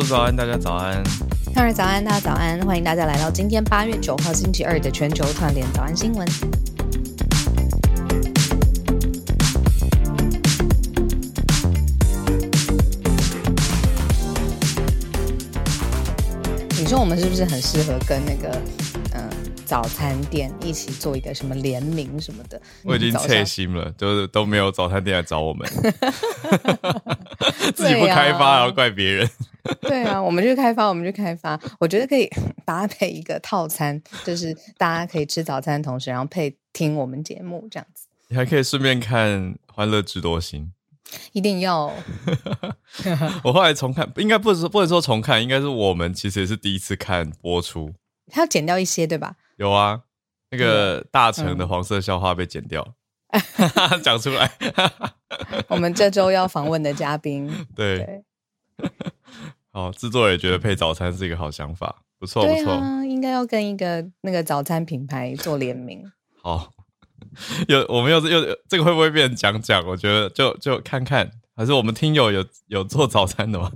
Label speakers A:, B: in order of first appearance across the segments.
A: 早安，大家早安。
B: 当然早安，大家早安，欢迎大家来到今天八月九号星期二的全球串联早安新闻。你说我们是不是很适合跟那个早餐店一起做一个什么联名什么的？
A: 我已经切心了，就是都没有早餐店来找我们，自己不开发，然后怪别人。
B: 对啊，我们去开发，我们去开发。我觉得可以搭配一个套餐，就是大家可以吃早餐的同时，然后配听我们节目这样子。
A: 你还可以顺便看《欢乐智多星》，
B: 一定要。
A: 我后来重看，应该不是不能说重看，应该是我们其实也是第一次看播出。
B: 他要剪掉一些，对吧？
A: 有啊，那个大成的黄色笑话被剪掉，讲出来。
B: 我们这周要访问的嘉宾，
A: 对。好，制作人也觉得配早餐是一个好想法，不错不错，
B: 应该要跟一个那个早餐品牌做联名。
A: 好，有我们又又这个会不会变成讲讲？我觉得就就看看，还是我们听友有有做早餐的吗？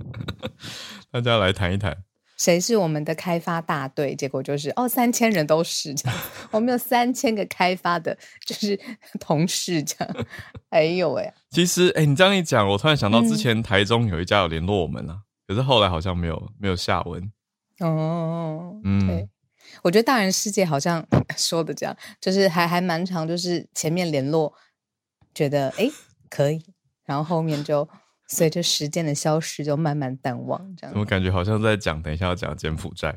A: 大家来谈一谈，
B: 谁是我们的开发大队？结果就是哦，三千人都是这样，我们有三千个开发的，就是 同事这样。哎呦喂！
A: 其实哎，你这样一讲，我突然想到之前台中有一家有联络我们啊。可是后来好像没有没有下文
B: 哦，嗯，对，我觉得大人世界好像 说的这样，就是还还蛮长，就是前面联络觉得哎可以，然后后面就随着时间的消失就慢慢淡忘，这样。
A: 我感觉好像在讲，等一下要讲柬埔寨，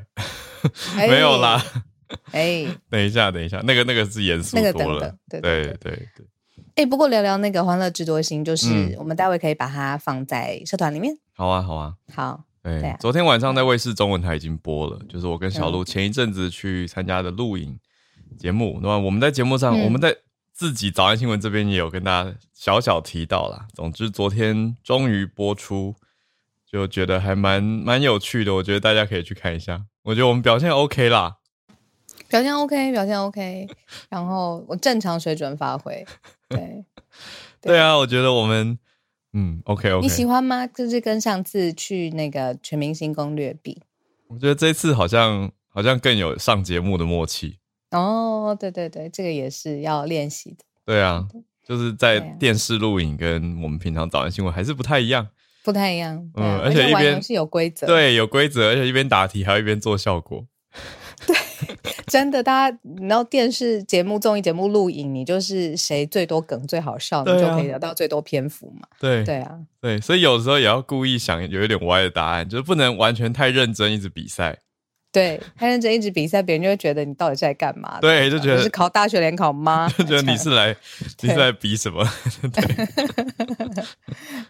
A: 没有啦，哎，等一下等一下，那个那个是严肃多了，对对对对。
B: 哎，不过聊聊那个欢乐智多星，就是我们待会可以把它放在社团里面。
A: 好啊，好啊，
B: 好。
A: 对，昨天晚上在卫视中文台已经播了，就是我跟小鹿前一阵子去参加的录影节目。那么我们在节目上，我们在自己早安新闻这边也有跟大家小小提到啦。总之，昨天终于播出，就觉得还蛮蛮有趣的。我觉得大家可以去看一下。我觉得我们表现 OK 啦，
B: 表现 OK，表现 OK，然后我正常水准发挥。对，
A: 对啊，我觉得我们。嗯，OK，OK，
B: 你喜欢吗？就是跟上次去那个全明星攻略比，
A: 我觉得这次好像好像更有上节目的默契。
B: 哦，对对对，这个也是要练习的。
A: 对啊，就是在电视录影跟我们平常早安新闻还是不太一样，
B: 不太一样。
A: 嗯，而且一边
B: 是有规则，
A: 对，有规则，而且一边答题还要一边做效果。
B: 对。真的，大家，然后电视节目、综艺节目录影，你就是谁最多梗、最好笑，你就可以得到最多篇幅嘛。
A: 对，
B: 对啊，
A: 对，所以有时候也要故意想有一点歪的答案，就是不能完全太认真，一直比赛。
B: 对，太认真一直比赛，别人就会觉得你到底是在干嘛？
A: 对，就觉得
B: 是考大学联考吗？
A: 就觉得你是来你是来比什么？
B: 对，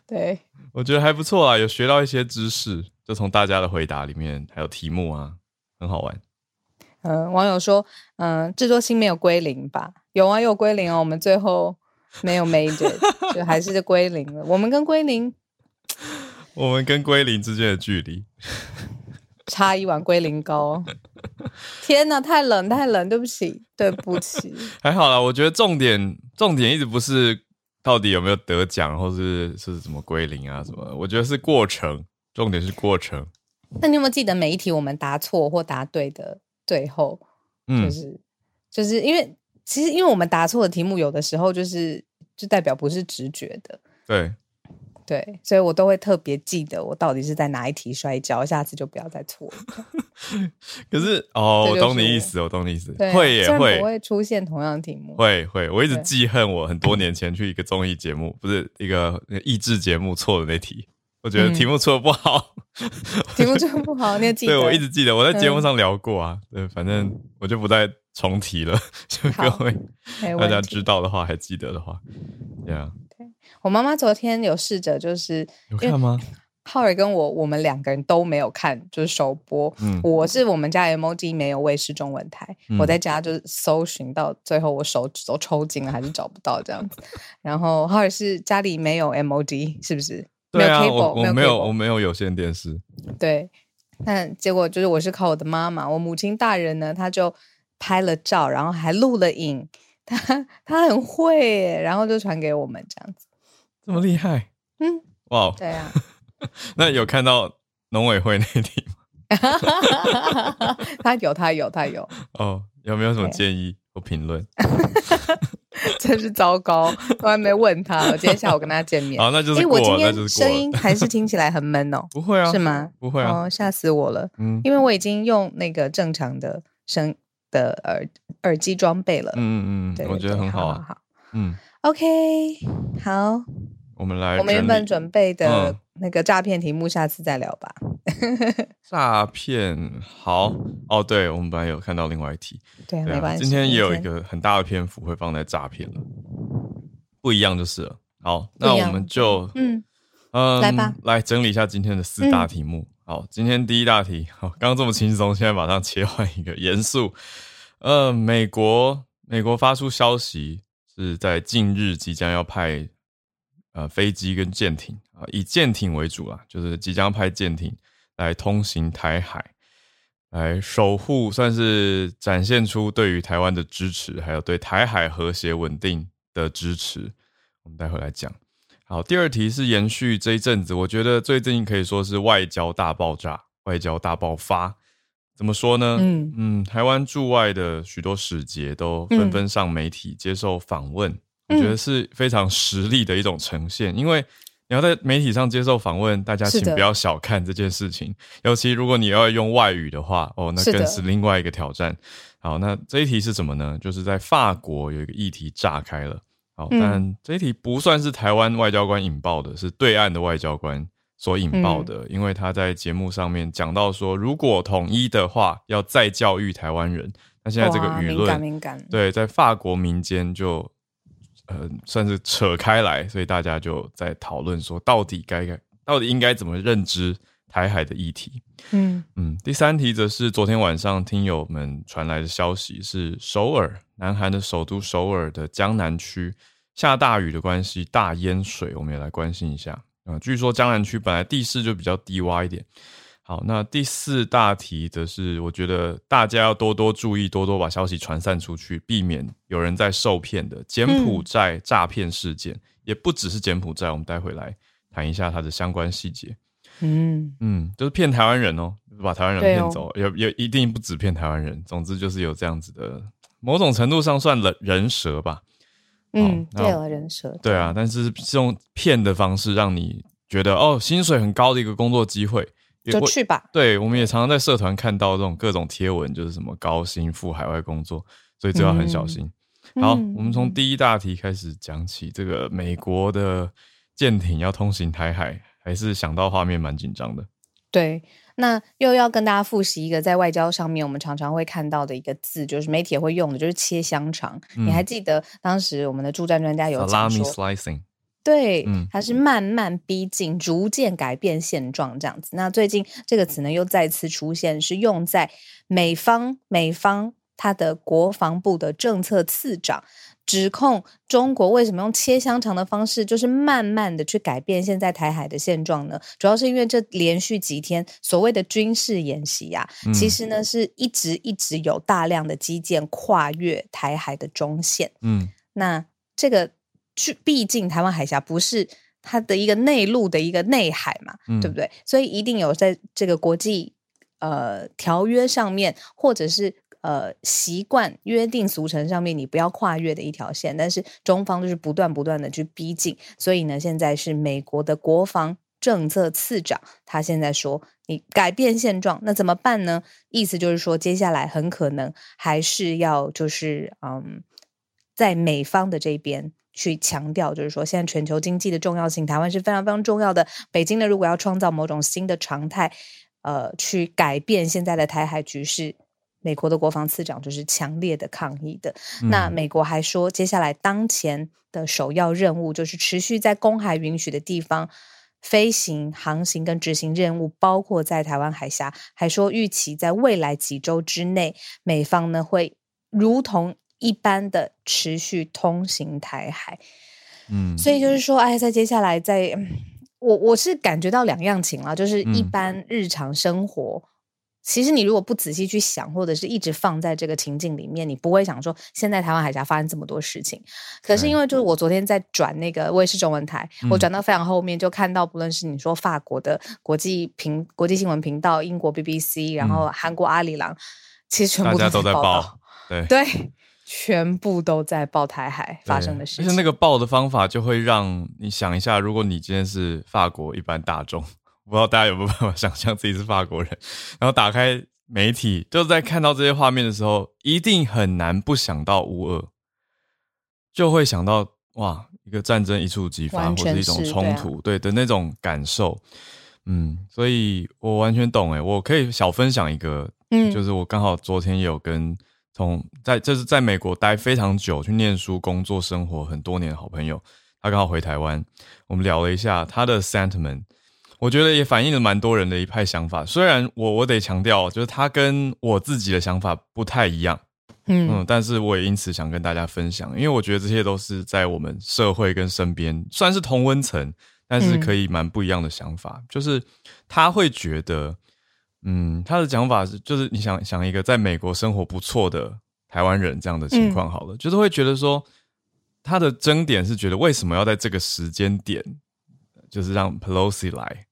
B: 对，
A: 我觉得还不错啊，有学到一些知识，就从大家的回答里面，还有题目啊，很好玩。
B: 嗯，网友说，嗯，制作星没有归零吧？有啊，有归零哦。我们最后没有 major，就还是归零了。我们跟归零，
A: 我们跟归零之间的距离，
B: 差一碗龟苓膏。天哪，太冷，太冷，对不起，对不起。
A: 还好啦，我觉得重点重点一直不是到底有没有得奖，或是是什么归零啊什么。我觉得是过程，重点是过程。
B: 那你有没有记得每一题我们答错或答对的最后，
A: 嗯
B: 就是、就是因为其实因为我们答错的题目，有的时候就是就代表不是直觉的，
A: 对，
B: 对，所以我都会特别记得我到底是在哪一题摔跤，下次就不要再错了。
A: 可是哦，我懂你意思，我懂你意思，会也会
B: 会出现同样的题目，
A: 会会，我一直
B: 对
A: 记恨我很多年前去一个综艺节目，不是一个那个益智节目错的那题，我觉得
B: 嗯
A: 题目错的不好，
B: 题目就不好，你也记 得？
A: 对我一直记得，我在节目
B: 嗯
A: 上聊过啊，对，反正我就不再重提了，就各位大家知道的话，还记得的话，Yeah，
B: 我妈妈昨天有试着，就是
A: 有看吗？
B: 浩尔跟我，我们两个人都没有看，就是首播。
A: 嗯
B: 我是我们家 emoji 没有卫视中文台，
A: 嗯
B: 我在家就是搜寻到最后，我手指都抽筋了，还是找不到这样子。然后浩尔是家里没有 emoji，是不是？
A: 对啊，
B: 没有 cable，
A: 我我没有我没有有线电视，
B: 对，但结果就是我是靠我的妈妈，我母亲大人呢，她就拍了照，然后还录了影，她她很会，然后就传给我们这样子。
A: 这么厉害，
B: 嗯，
A: 哇哦！
B: 对啊，
A: 那有看到农委会那题吗？
B: 他有，他有，他有，
A: 哦，有没有什么建议或评论？
B: 真是糟糕，我还没问他，我今天下午跟他见面。
A: 好，那就是
B: 我今天
A: 就是过。
B: 声音还是听起来很闷哦，
A: 不会啊，
B: 是吗？
A: 不会啊，
B: 哦，吓死我了，
A: 嗯
B: 因为我已经用那个正常的声的耳耳机装备了。
A: 嗯嗯嗯，我觉得很好啊。
B: 好
A: 嗯，
B: OK，好，
A: 我们来
B: 我们原本准备的
A: 嗯
B: 那个诈骗题目，下次再聊吧。
A: 诈骗。好哦，对，我们本来有看到另外一题，
B: 对啊，
A: 对啊，
B: 没关系。
A: 今天也有一个很大的篇幅会放在诈骗了，不一样就是了。好，那我们就
B: 嗯，
A: 嗯，
B: 来吧，
A: 来整理一下今天的四大题目。好，今天第一大题，好，刚刚这么轻松，现在马上切换一个严肃。呃，美国美国发出消息，是在近日即将要派呃飞机跟舰艇啊、以舰艇为主啦，就是即将派舰艇来通行台海，来守护，算是展现出对于台湾的支持，还有对台海和谐稳定的支持。我们待会来讲。好，第二题是延续这一阵子，我觉得最近可以说是外交大爆炸、外交大爆发。怎么说呢？
B: 嗯
A: 嗯，台湾驻外的许多使节都纷纷上媒体接受访问，
B: 嗯
A: 我觉得是非常实力的一种呈现。因为你要在媒体上接受访问，大家请不要小看这件事情，尤其如果你要用外语的话，哦，那更是另外一个挑战。好，那这一题是什么呢？就是在法国有一个议题炸开了。好，
B: 嗯
A: 但这一题不算是台湾外交官引爆的，是对岸的外交官所引爆
B: 嗯
A: 的。因为他在节目上面讲到说，如果统一的话，要再教育台湾人。那现在这个舆
B: 哇敏感
A: 论，
B: 敏感，
A: 对，在法国民间就呃算是扯开来，所以大家就在讨论说，到底该该到底应该怎么认知台海的议题。
B: 嗯
A: 嗯，第三题则是昨天晚上听友们传来的消息，是首尔，南韩的首都首尔的江南区下大雨的关系大淹水，我们也来关心一下。啊、据说江南区本来地势就比较低洼一点。好，那第四大题则是，我觉得大家要多多注意，多多把消息传散出去，避免有人在受骗的柬埔寨诈骗事件，也不只是柬埔寨，我们待会来谈一下它的相关细节。
B: 嗯
A: 嗯，就是骗台湾人哦，把台湾人骗走，也也一定不止骗台湾人。总之就是有这样子的，某种程度上算人人蛇吧。
B: 嗯，
A: 那
B: 对了，人设，
A: 对啊，但是是用骗的方式让你觉得哦，薪水很高的一个工作机会，
B: 就去吧。
A: 对，我们也常常在社团看到这种各种贴文，就是什么高薪赴海外工作，所以这要很小心。好，
B: 嗯
A: 我们从第一大题开始讲起，这个美国的舰艇要通行台海，还是想到画面蛮紧张的。
B: 对，那又要跟大家复习一个在外交上面我们常常会看到的一个字，就是媒体也会用的，就是切香肠。你还记得当时我们的驻战专家有讲
A: Salami
B: 说
A: ，slicing，
B: 对，
A: 嗯
B: 它是慢慢逼近、逐渐改变现状这样子。那最近这个词呢又再次出现，是用在美方美方他的国防部的政策次长指控中国为什么用切香肠的方式，就是慢慢的去改变现在台海的现状呢？主要是因为这连续几天所谓的军事演习啊，
A: 嗯
B: 其实呢是一直一直有大量的基建跨越台海的中线。
A: 嗯
B: 那这个去，毕竟台湾海峡不是它的一个内陆的一个内海嘛，对不对？所以一定有在这个国际呃条约上面，或者是呃习惯约定俗成上面，你不要跨越的一条线。但是中方就是不断不断的去逼近，所以呢，现在是美国的国防政策次长，他现在说你改变现状，那怎么办呢？意思就是说，接下来很可能还是要就是嗯，在美方的这边。去强调，就是说，现在全球经济的重要性，台湾是非常非常重要的。北京呢，如果要创造某种新的常态，呃，去改变现在的台海局势，美国的国防次长就是强烈的抗议的。那美国还说，接下来当前的首要任务就是持续在公海允许的地方飞行、航行跟执行任务，包括在台湾海峡。还说，预期在未来几周之内，美方呢会如同。一般的持续通行台海，嗯，所以就是说，哎，在接下来，在我我是感觉到两样情了，就是一般日常生活，其实你如果不仔细去想，或者是一直放在这个情境里面，你不会想说，现在台湾海峡发生这么多事情。可是因为就是我昨天在转那个卫视中文台，我转到非常后面，就看到不论是你说法国的国际频国际新闻频道、英国 BBC，然后韩国阿里郎，其实全部
A: 都
B: 在
A: 报，
B: 对对。全部都在报台海发生的事情，
A: 而且那个报的方法就会让你想一下，如果你今天是法国一般大众，不知道大家有没有办法 想象自己是法国人，然后打开媒体，就在看到这些画面的时候，一定很难不想到乌俄，就会想到哇，一个战争一触即发，或者一种冲突，对的那种感受。嗯，所以我完全懂哎，我可以小分享一个，嗯，就是我刚好昨天也有跟。从在这是在美国待非常久，去念书、工作、生活很多年的好朋友，他刚好回台湾，我们聊了一下他的 sentiment，我觉得也反映了蛮多人的一派想法。虽然我我得强调，就是他跟我自己的想法不太一样，嗯，但是我也因此想跟大家分享，因为我觉得这些都是在我们社会跟身边算是同温层，但是可以蛮不一样的想法，就是他会觉得。嗯，他的讲法是，就是你想想一个在美国生活不错的台湾人这样的情况好了，就是会觉得说，他的争点是觉得为什么要在这个时间点，就是让 Pelosi 来，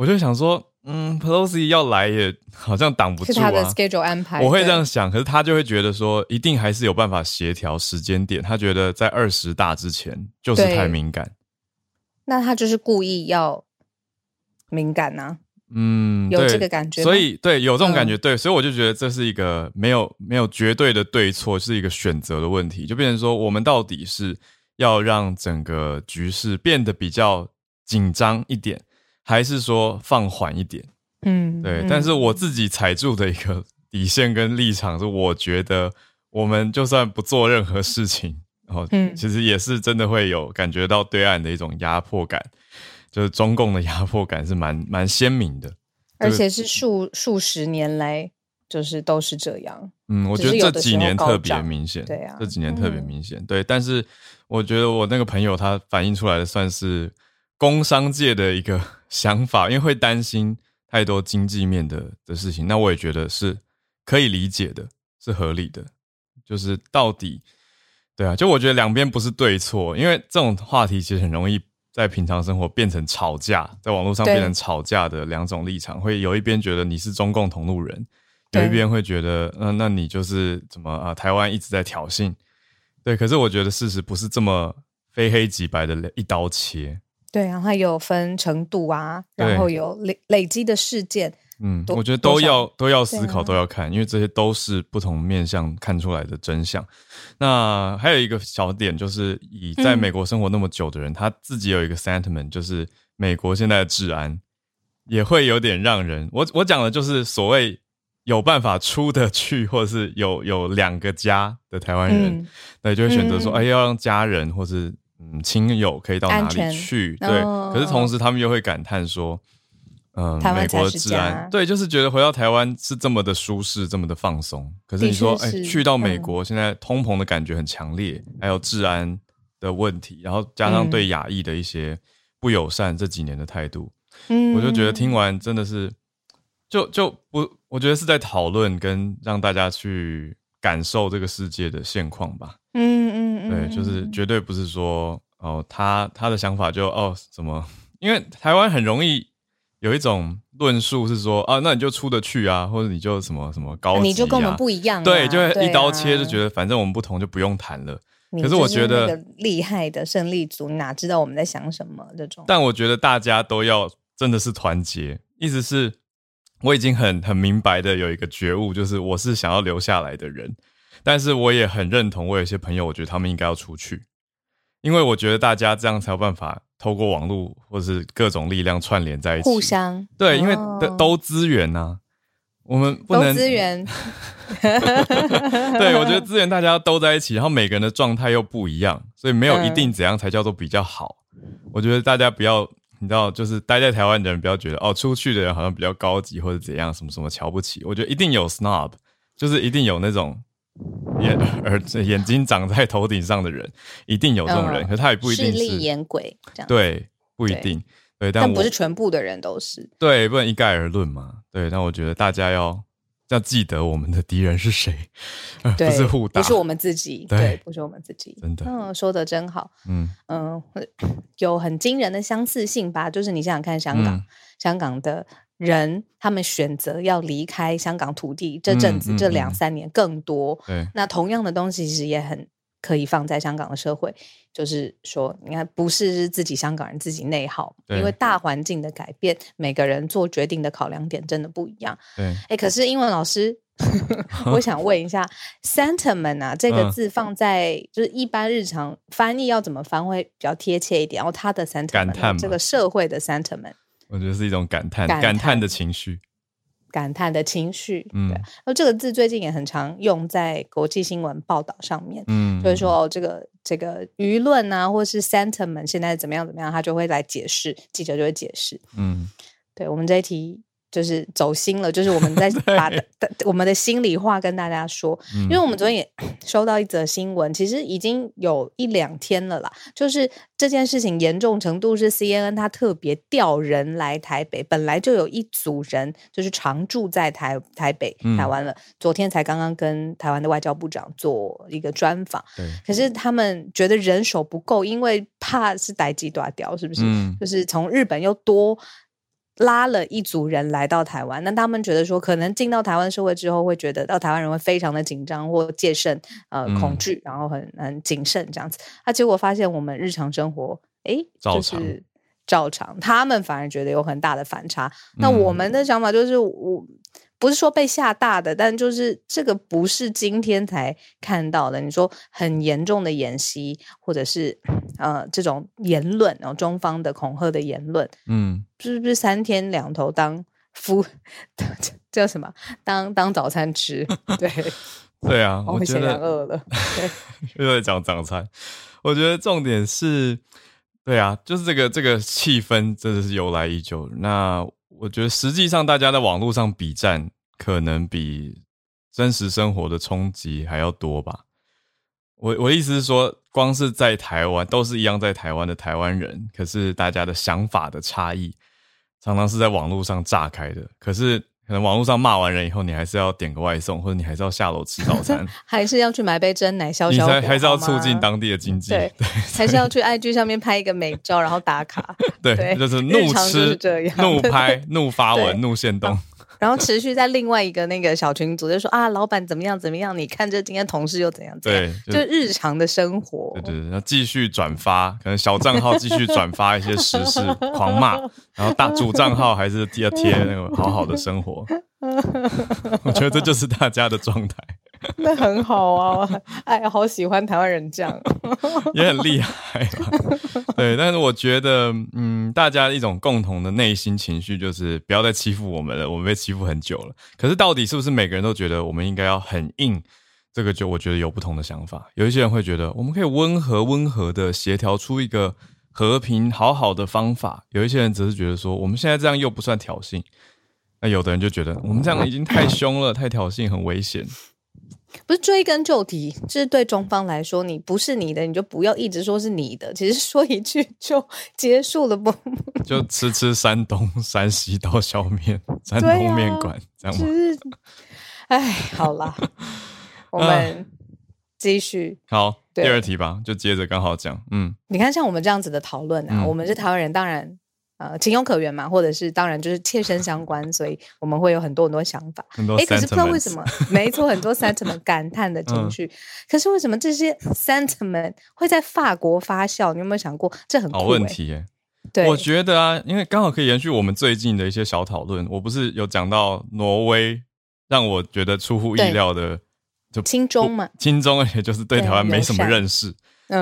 A: 我就想说，嗯，Pelosi 要来也好像挡不住
B: 啊，schedule 安排，
A: 我会这样想，可是他就会觉得说，一定还是有办法协调时间点，他觉得在二十大之前就是太敏感，
B: 那他就是故意要敏感呢？
A: 嗯，
B: 有这个感觉，
A: 所以对有这种感觉，对，所以我就觉得这是一个没有没有绝对的对错，是一个选择的问题，就变成说我们到底是要让整个局势变得比较紧张一点，还是说放缓一点？嗯，对。但是我自己踩住的一个底线跟立场是，我觉得我们就算不做任何事情，然 后其实也是真的会有感觉到对岸的一种压迫感。就是中共的压迫感是蛮蛮鲜明的，
B: 而且是数数十年来就是都是这样。
A: 嗯，我觉得这几年特别明显，
B: 对啊，
A: 这几年特别明显。对，但是我觉得我那个朋友他反映出来的算是工商界的一个想法，因为会担心太多经济面的的事情。那我也觉得是可以理解的，是合理的。就是到底，对啊，就我觉得两边不是对错，因为这种话题其实很容易。在平常生活变成吵架，在网络上变成吵架的两种立场，会有一边觉得你是中共同路人，有一边会觉得，嗯，那你就是怎么啊？台湾一直在挑衅，对。可是我觉得事实不是这么非黑即白的一刀切，
B: 对啊，它有分程度啊，然后有累累积的事件。
A: 嗯，我觉得都要都要思考，都要看，因为这些都是不同面向看出来的真相。那还有一个小点，就是以在美国生活那么久的人，他自己有一个 sentiment，就是美国现在的治安也会有点让人我我讲的就是所谓有办法出得去，或者是有有两个家的台湾人，那就会选择说，哎，要让家人或是嗯亲友可以到哪里去？对，可是同时他们又会感叹说。嗯，美国的治安，对，就是觉得回到台湾是这么的舒适，这么的放松。可是你说，哎，去到美国，现在通膨的感觉很强烈，还有治安的问题，然后加上对亚裔的一些不友善，这几年的态度，嗯，我就觉得听完真的是，就就不，我觉得是在讨论跟让大家去感受这个世界的现况吧。嗯嗯嗯，对，就是绝对不是说。哦，他他的想法就哦什么？因为台湾很容易有一种论述是说啊，那你就出得去啊，或者你就什么什么高，
B: 你就跟我们不一样，
A: 对，就会一刀切，就觉得反正我们不同就不用谈了。可是我觉得
B: 厉害的胜利组，哪知道我们在想什么这种？
A: 但我觉得大家都要真的是团结，意思是我已经很很明白的有一个觉悟，就是我是想要留下来的人，但是我也很认同，我有些朋友，我觉得他们应该要出去，因为我觉得大家这样才有办法透过网络或者是各种力量串联在一起，
B: 互相
A: 对，因为都资源呐。我们不能
B: 资源，
A: 对我觉得资源大家都在一起，然后每个人的状态又不一样，所以没有一定怎样才叫做比较好。我觉得大家不要，你知道，就是待在台湾的人不要觉得哦，出去的人好像比较高级或者怎样，什么什么瞧不起。我觉得一定有 snob，就是一定有那种眼 耳眼睛长在头顶上的人，一定有这种人，可他也不一定是
B: 眼鬼这样，
A: 对，不一定。对，
B: 但不是全部的人都是
A: 对，不能一概而论嘛。对，但我觉得大家要要记得我们的敌人是谁，不是互打，
B: 不是我们自己，对，不是我们自己，
A: 真的，
B: 嗯，说的真好，嗯嗯，有很惊人的相似性吧？就是你想想看，香港，香港的人他们选择要离开香港土地，这阵子这两三年更多，
A: 对，
B: 那同样的东西其实也很。可以放在香港的社会，就是说，你看，不是自己香港人自己内耗，因为大环境的改变，每个人做决定的考量点真的不一样。
A: 对，
B: 哎，可是英文老师，我想问一下，sentiment 啊，这个字放在就是一般日常翻译要怎么翻会比较贴切一点？然后他的 sentiment，这个社会的 sentiment，
A: 我觉得是一种感叹，感叹的情绪。
B: 感叹的情绪，嗯，那这个字最近也很常用在国际新闻报道上面，嗯，就是说哦，这个这个舆论啊，或是 sentiment 现在怎么样怎么样，他就会来解释，记者就会解释，嗯，对我们这一题。就是走心了，就是我们在 把的我们的心里话跟大家说，因为我们昨天也收到一则新闻，其实已经有一两天了啦。就是这件事情严重程度是 C N N 他特别调人来台北，本来就有一组人就是常住在台台北台湾了，昨天才刚刚跟台湾的外交部长做一个专访，可是他们觉得人手不够，因为怕是逮鸡断掉，是不是？就是从日本又多。拉了一组人来到台湾，那他们觉得说，可能进到台湾社会之后，会觉得到台湾人会非常的紧张或戒慎，呃，恐惧，然后很很谨慎这样子。他结果发现我们日常生活，哎，就是照常，他们反而觉得有很大的反差。那我们的想法就是我。不是说被吓大的，但就是这个不是今天才看到的。你说很严重的演习，或者是呃这种言论，然后中方的恐吓的言论，嗯，是不是三天两头当夫 叫什么当当早餐吃？对
A: 对啊，
B: 我显然饿了，
A: 又在讲早餐。我觉得重点是，对啊，就是这个这个气氛真的是由来已久。那。我觉得实际上，大家在网络上比战，可能比真实生活的冲击还要多吧。我我的意思是说，光是在台湾，都是一样在台湾的台湾人，可是大家的想法的差异，常常是在网络上炸开的。可是。可能网络上骂完人以后，你还是要点个外送，或者你还是要下楼吃早餐，
B: 还是要去买杯真奶消消
A: 火，还是要促进当地的经济，
B: 对，还是要去 IG 上面拍一个美照，然后打卡，
A: 对，就是怒吃、怒拍、怒发文、怒现动。
B: 然后持续在另外一个那个小群组就说啊，老板怎么样怎么样？你看这今天同事又怎样？
A: 对，
B: 就日常的生活。
A: 对对对，要继续转发，可能小账号继续转发一些时事，狂骂，然后大主账号还是要贴那个好好的生活。我觉得这就是大家的状态。
B: 那很好啊，哎，好喜欢台湾人这样，
A: 也很厉害。对，但是我觉得，嗯，大家一种共同的内心情绪就是不要再欺负我们了，我们被欺负很久了。可是到底是不是每个人都觉得我们应该要很硬？这个就我觉得有不同的想法。有一些人会觉得我们可以温和温和的协调出一个和平好好的方法。有一些人只是觉得说我们现在这样又不算挑衅。那有的人就觉得我们这样已经太凶了，太挑衅，很危险。
B: 不是追根究底，就是对中方来说，你不是你的，你就不要一直说是你的。其实说一句就结束了，不？
A: 就吃吃山东、山西刀削面、山东面馆，这样吗？
B: 哎，好啦，我们继续。
A: 好，第二题吧，就接着刚好讲。嗯，
B: 你看像我们这样子的讨论啊，我们是台湾人，当然。呃，情有可原嘛，或者是当然就是切身相关，所以我们会有很多很多想法。
A: 哎，
B: 可是不知道为什么，没错，很多 sentiment 感叹的情绪。可是为什么这些 sentiment 会在法国发酵？你有没有想过？这很
A: 好问题耶。
B: 对，
A: 我觉得啊，因为刚好可以延续我们最近的一些小讨论。我不是有讲到挪威，让我觉得出乎意料的，
B: 就轻中嘛，
A: 轻中，而且就是对台湾没什么认识。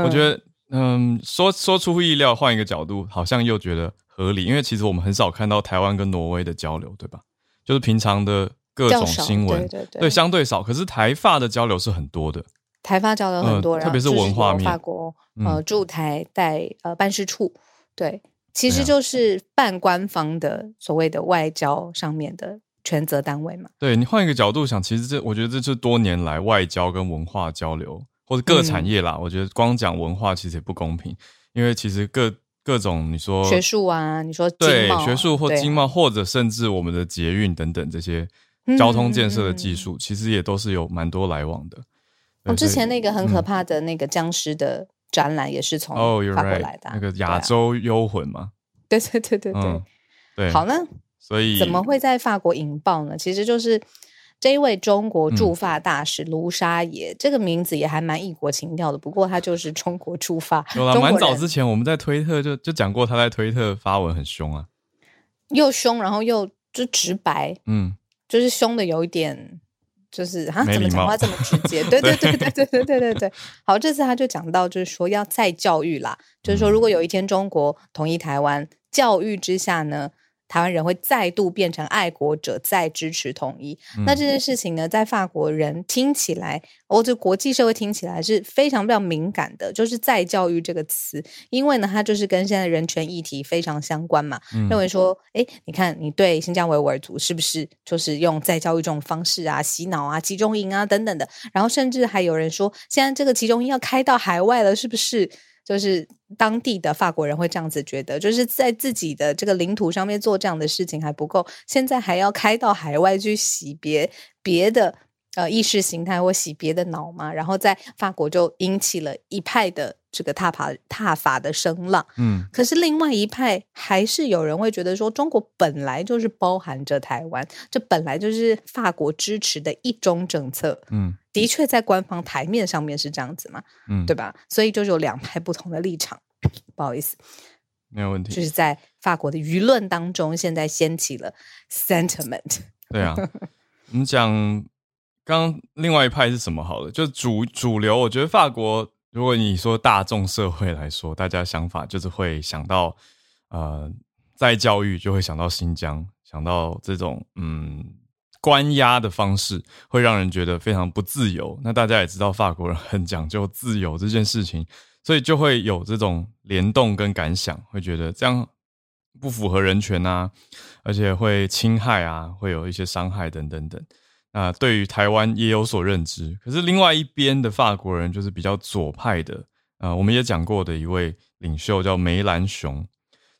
A: 我觉得，嗯，说说出乎意料，换一个角度，好像又觉得。合理，因为其实我们很少看到台湾跟挪威的交流，对吧？就是平常的各种新闻，
B: 对对
A: 对，相对少。可是台法的交流是很多的，
B: 台法交流很多，
A: 特别是文化面。
B: 法国呃驻台代呃办事处，对，其实就是半官方的所谓的外交上面的权责单位嘛。
A: 对你换一个角度想，其实这我觉得这是多年来外交跟文化交流，或者各产业啦。我觉得光讲文化其实也不公平，因为其实各。各种你说
B: 学术啊，你说
A: 对学术或经贸，或者甚至我们的捷运等等这些交通建设的技术，其实也都是有蛮多来往的。
B: 我之前那个很可怕的那个僵尸的展览，也是从法国来的，
A: 那个亚洲幽魂嘛。
B: 对对对对对
A: 对。
B: 好呢，
A: 所以
B: 怎么会在法国引爆呢？其实就是。这一位中国驻法大使卢沙野，这个名字也还蛮异国情调的。不过他就是中国驻法，
A: 有了蛮早之前我们在推特就就讲过，他在推特发文很凶啊，
B: 又凶，然后又就直白，嗯，就是凶的有一点，就是啊，怎么讲话这么直接？对 对对对对对对对对。好，这次他就讲到，就是说要再教育啦，就是说如果有一天中国统一台湾，教育之下呢？台湾人会再度变成爱国者，再支持统一。那这件事情呢，在法国人听起来，或者国际社会听起来是非常非常敏感的，就是再教育这个词，因为呢，它就是跟现在人权议题非常相关嘛。认为说，哎，你看你对新疆维吾尔族是不是就是用再教育这种方式啊，洗脑啊，集中营啊等等的，然后甚至还有人说，现在这个集中营要开到海外了，是不是？就是当地的法国人会这样子觉得，就是在自己的这个领土上面做这样的事情还不够，现在还要开到海外去洗别别的呃意识形态或洗别的脑嘛？然后在法国就引起了一派的这个踏法踏法的声浪。嗯，可是另外一派还是有人会觉得说，中国本来就是包含着台湾，这本来就是法国支持的一中政策。嗯。的确，在官方台面上面是这样子嘛，嗯，对吧？所以就有两派不同的立场。不好意思，
A: 没有问题。
B: 就是在法国的舆论当中，现在掀起了 sentiment。
A: 对啊，我们讲刚另外一派是什么？好了，就主主流。我觉得法国，如果你说大众社会来说，大家想法就是会想到呃，在教育就会想到新疆，想到这种嗯。关押的方式会让人觉得非常不自由。那大家也知道，法国人很讲究自由这件事情，所以就会有这种联动跟感想，会觉得这样不符合人权啊，而且会侵害啊，会有一些伤害等等等。啊对于台湾也有所认知。可是另外一边的法国人就是比较左派的啊，我们也讲过的一位领袖叫梅兰雄，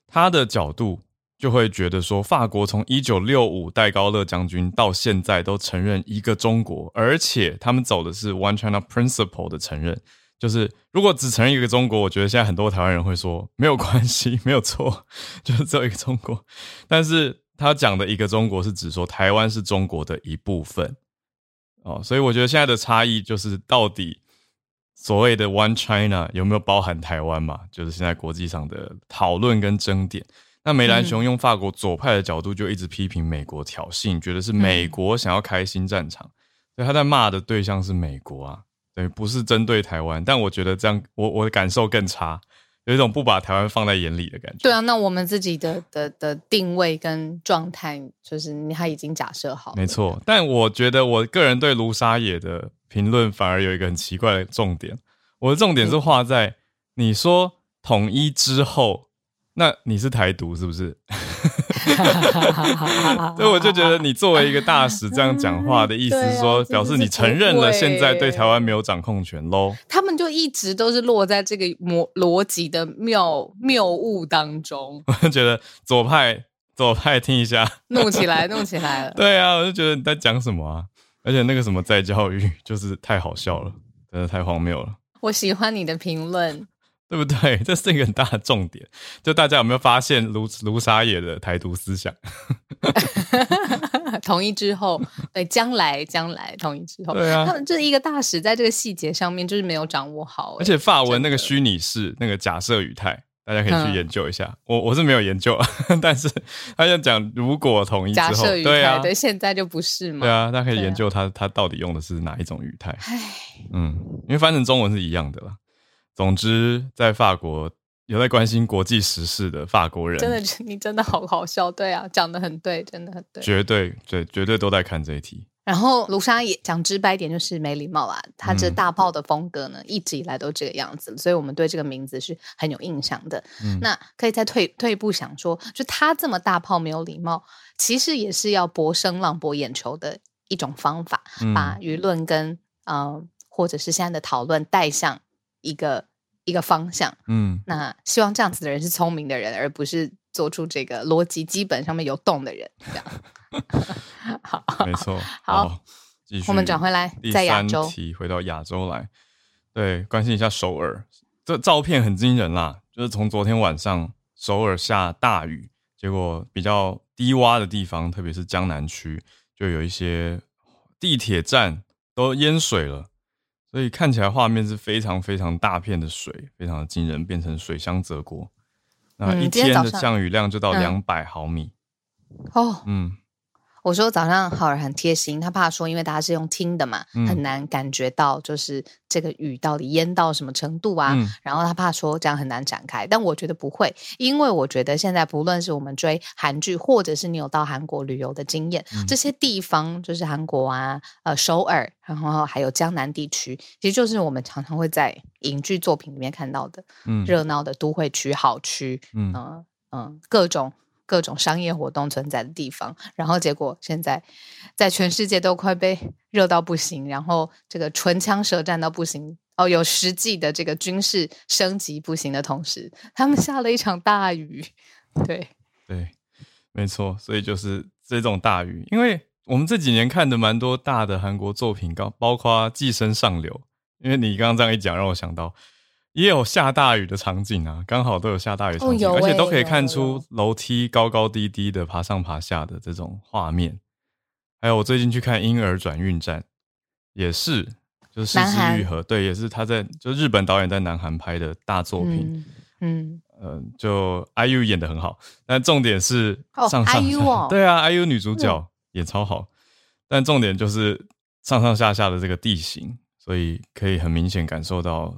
A: 他的角度。就会觉得说，法国从一九六五戴高乐将军到现在都承认一个中国，而且他们走的是 One China Principle 的承认。就是如果只承认一个中国，我觉得现在很多台湾人会说没有关系，没有错，就是只有一个中国。但是他讲的一个中国是指说台湾是中国的一部分哦，所以我觉得现在的差异就是到底所谓的 One China 有没有包含台湾嘛？就是现在国际上的讨论跟争点。那梅兰雄用法国左派的角度就一直批评美国挑衅，觉得是美国想要开新战场，所以他在骂的对象是美国啊，对，不是针对台湾。但我觉得这样，我我的感受更差，有一种不把台湾放在眼里的感觉。
B: 对啊，那我们自己的的的定位跟状态，就是他已经假设好。
A: 没错，但我觉得我个人对卢沙野的评论反而有一个很奇怪的重点，我的重点是画在你说统一之后。那你是台独是不是？所以我就觉得你作为一个大使这样讲话的意思是说，表示你承认了现在对台湾没有掌控权喽？
B: 他们就一直都是落在这个模逻辑的谬谬误当中。
A: 我就觉得左派左派听一下，
B: 怒起来怒起来了。
A: 对啊，我就觉得你在讲什么啊？而且那个什么再教育就是太好笑了。真的太荒谬了。
B: 我喜欢你的评论，
A: 对不对？这是一个很大的重点。就大家有没有发现卢卢沙野的台独思想？
B: 统一之后，对，将来将来统一之后，
A: 对啊，
B: 他们这一个大使在这个细节上面就是没有掌握好，
A: 而且法文那个虚拟式那个假设语态，大家可以去研究一下。我我是没有研究，但是他要讲如果统一之后，对啊，
B: 对，现在就不是嘛，
A: 对啊，大家可以研究他他到底用的是哪一种语态。唉，嗯，因为翻成中文是一样的啦。总之，在法国。有在关心国际时事的法国人，
B: 真的，你真的好好笑，对啊，讲的很对，真的很对，
A: 绝对对，绝对都在看这一题。
B: 然后卢莎也讲直白点，就是没礼貌啊。他这大炮的风格呢，一直以来都这个样子，所以我们对这个名字是很有印象的。那可以再退退一步想说，就他这么大炮没有礼貌，其实也是要博声浪、博眼球的一种方法，把舆论跟呃，或者是现在的讨论带向一个。一个方向，嗯，那希望这样子的人是聪明的人，而不是做出这个逻辑基本上面有洞的人。这样，好，
A: 没错。
B: 好，继续，我们转回来，在亚洲，
A: 回到亚洲来，对，关心一下首尔。这照片很惊人啦，就是从昨天晚上首尔下大雨，结果比较低洼的地方，特别是江南区，就有一些地铁站都淹水了。所以看起来画面是非常非常大片的水，非常的惊人，变成水乡泽国。那一天的降雨量就到两百毫米。
B: 哦，嗯。我说早上浩尔很贴心，他怕说因为大家是用听的嘛，很难感觉到就是这个雨到底淹到什么程度啊。然后他怕说这样很难展开，但我觉得不会，因为我觉得现在不论是我们追韩剧，或者是你有到韩国旅游的经验，这些地方就是韩国啊，呃首尔，然后还有江南地区，其实就是我们常常会在影剧作品里面看到的热闹的都会区、好区，嗯嗯，各种。各种商业活动存在的地方，然后结果现在在全世界都快被热到不行，然后这个唇枪舌战到不行哦，有实际的这个军事升级不行的同时，他们下了一场大雨。对
A: 对，没错，所以就是这种大雨，因为我们这几年看的蛮多大的韩国作品，刚包括《寄生上流》，因为你刚刚这样一讲，让我想到。也有下大雨的场景啊，刚好都有下大雨场景，而且都可以看出楼梯高高低低的爬上爬下的这种画面。还有我最近去看《婴儿转运站》，也是就是失之愈合，对，也是他在就日本导演在南韩拍的大作品。嗯嗯，就 IU 演的很好，但重点是上上 对啊，IU 女主角也超好，但重点就是上上下下的这个地形，所以可以很明显感受到。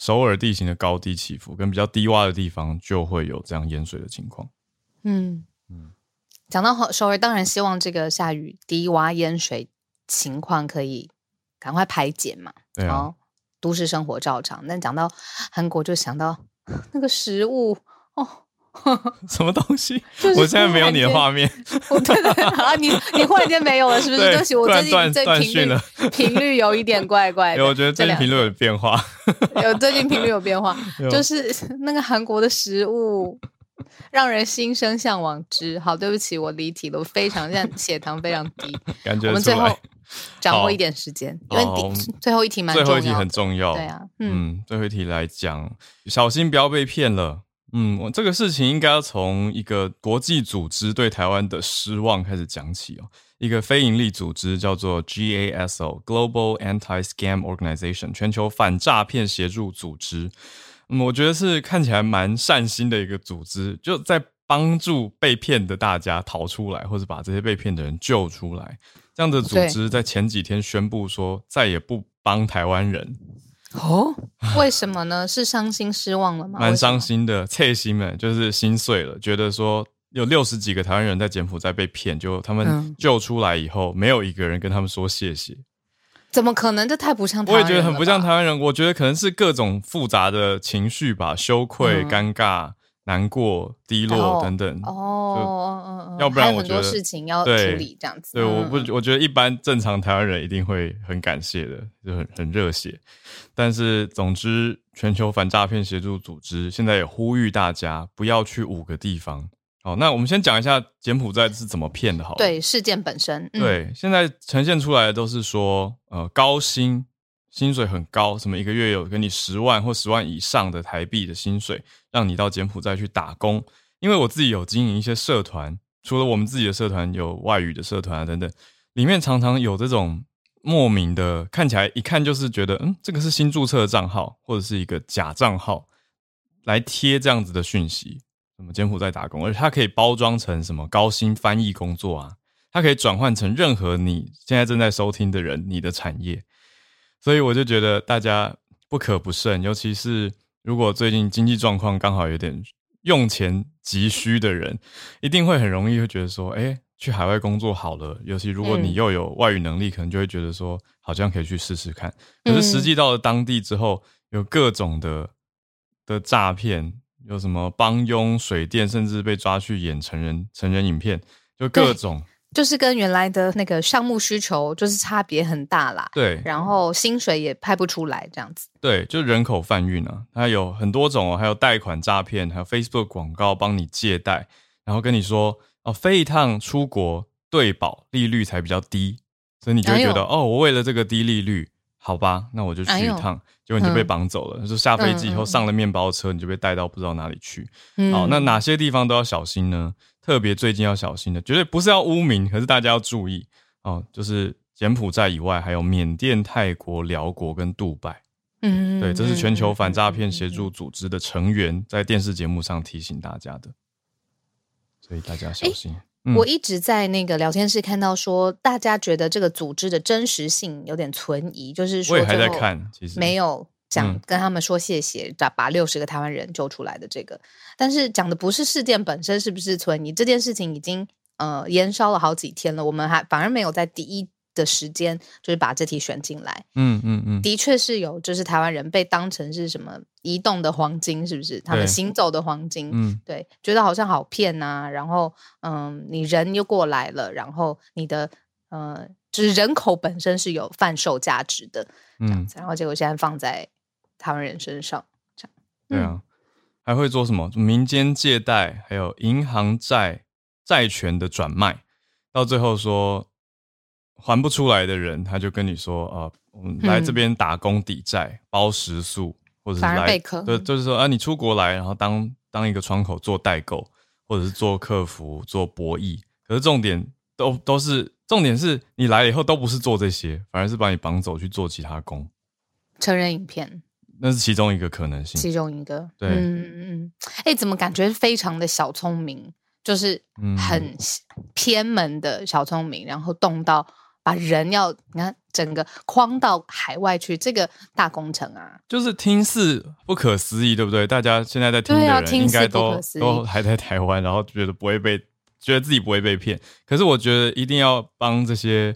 A: 首尔地形的高低起伏，跟比较低洼的地方就会有这样淹水的情况。
B: 嗯嗯，讲到首尔，当然希望这个下雨低洼淹水情况可以赶快排解嘛。
A: 对啊，
B: 都市生活照常。但讲到韩国，就想到那个食物哦。
A: 什么东西？我现在没有你的画面。
B: 对对啊，你你忽然间没有了，是不是？对不起，我最近这频率 频率有一点怪怪的。
A: 我觉得最近频率有变化。
B: 有最近频率有变化，就是那个韩国的食物让人心生向往之。好，对不起，我离题了，我非常现在血糖非常低。
A: 感觉
B: 我们最后掌握一点时间，因为最后一题蛮
A: 最后一题很重要。
B: 对啊，
A: 嗯，最后一题来讲，小心不要被骗了。嗯，我这个事情应该要从一个国际组织对台湾的失望开始讲起哦。一个非营利组织叫做 GASO（Global Anti-Scam Organization），全球反诈骗协助组织。嗯，我觉得是看起来蛮善心的一个组织，就在帮助被骗的大家逃出来，或者把这些被骗的人救出来。这样的组织在前几天宣布说，再也不帮台湾人。
B: 哦，为什么呢？是伤心失望了吗？
A: 蛮伤心的，脆心们就是心碎了，觉得说有六十几个台湾人在柬埔寨被骗，就他们救出来以后，没有一个人跟他们说谢谢。
B: 怎么可能？这太不像。
A: 我也觉得很不像台湾人。我觉得可能是各种复杂的情绪吧，羞愧、尴尬。难过、低落等等哦，要不然我觉得
B: 事情要处理这样子。
A: 对，我不，我觉得一般正常台湾人一定会很感谢的，就很很热血。但是，总之，全球反诈骗协助组织现在也呼吁大家不要去五个地方。好，那我们先讲一下柬埔寨是怎么骗的。好，
B: 对，事件本身，
A: 对，现在呈现出来的都是说，呃，高薪薪水很高，什么一个月有给你十万或十万以上的台币的薪水，让你到柬埔寨去打工。因为我自己有经营一些社团，除了我们自己的社团，有外语的社团啊等等，里面常常有这种莫名的，看起来一看就是觉得，嗯，这个是新注册的账号或者是一个假账号，来贴这样子的讯息，什么柬埔寨打工，而且它可以包装成什么高薪翻译工作啊，它可以转换成任何你现在正在收听的人你的产业，所以我就觉得大家不可不慎，尤其是如果最近经济状况刚好有点。用钱急需的人，一定会很容易会觉得说，哎，去海外工作好了。尤其如果你又有外语能力，可能就会觉得说，好像可以去试试看。可是实际到了当地之后，有各种的的诈骗，有什么帮佣、水电，甚至被抓去演成人成人影片，就各种。
B: 就是跟原来的那个项目需求就是差别很大啦，
A: 对，
B: 然后薪水也拍不出来这样子，
A: 对，就人口贩运啊，它有很多种哦，还有贷款诈骗，还有 Facebook 广告帮你借贷，然后跟你说哦，飞一趟出国对保利率才比较低，所以你就会觉得哦，我为了这个低利率，好吧，那我就去一趟，结果你就被绑走了，就下飞机以后上了面包车，你就被带到不知道哪里去，好，那哪些地方都要小心呢？特别最近要小心的，绝对不是要污名，可是大家要注意哦。就是柬埔寨以外，还有缅甸、泰国、辽国跟杜拜。嗯，对，这是全球反诈骗协助组织的成员在电视节目上提醒大家的，所以大家小心。
B: 我一直在那个聊天室看到说，大家觉得这个组织的真实性有点存疑，就是说
A: 我也还在看，其实
B: 没有。讲跟他们说谢谢，把把六十个台湾人救出来的这个，但是讲的不是事件本身是不是存疑，这件事情已经呃延烧了好几天了，我们还反而没有在第一的时间就是把这题选进来。嗯嗯嗯，的确是有，就是台湾人被当成是什么移动的黄金，是不是？他们行走的黄金，嗯，对，觉得好像好骗呐。然后嗯，你人又过来了，然后你的呃，就是人口本身是有贩售价值的，这样子，然后结果现在放在。台湾人身上，这样
A: 对啊，还会做什么？民间借贷，还有银行债债权的转卖，到最后说还不出来的人，他就跟你说啊，我们来这边打工抵债，包食宿，或者是来对，就是说啊，你出国来，然后当当一个窗口做代购，或者是做客服、做博弈。可是重点都都是重点是你来了以后都不是做这些，反而是把你绑走去做其他工。
B: 成人影片。
A: 那是其中一个可能性，
B: 其中一个，
A: 对，嗯嗯，
B: 哎，怎么感觉非常的小聪明，就是很偏门的小聪明，然后动到把人要你看整个框到海外去，这个大工程啊，
A: 就是听似不可思议，对不对？大家现在在听的人应该都都还在台湾，然后觉得不会被，觉得自己不会被骗，可是我觉得一定要帮这些。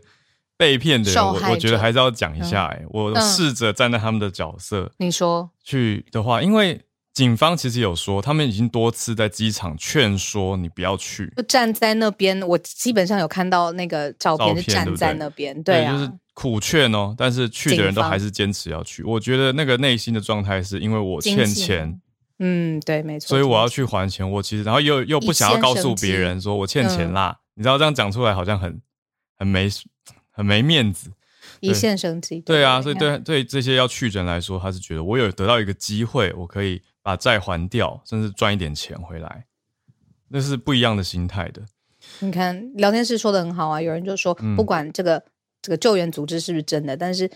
A: 被骗的人，我我觉得还是要讲一下。哎，我试着站在他们的角色，
B: 你说
A: 去的话，因为警方其实有说，他们已经多次在机场劝说你不要去，
B: 就站在那边。我基本上有看到那个照片，是站在那边，对，
A: 就是苦劝哦。但是去的人都还是坚持要去。我觉得那个内心的状态是因为我欠钱，
B: 嗯，对，没错，
A: 所以我要去还钱。我其实然后又又不想要告诉别人说我欠钱啦，你知道这样讲出来好像很很没。很没面子，
B: 一线生机。
A: 对啊，所以对对这些要去人来说，他是觉得我有得到一个机会，我可以把债还掉，甚至赚一点钱回来，那是不一样的心态的。
B: 你看聊天室说的很好啊，有人就说，不管这个这个救援组织是不是真的，但是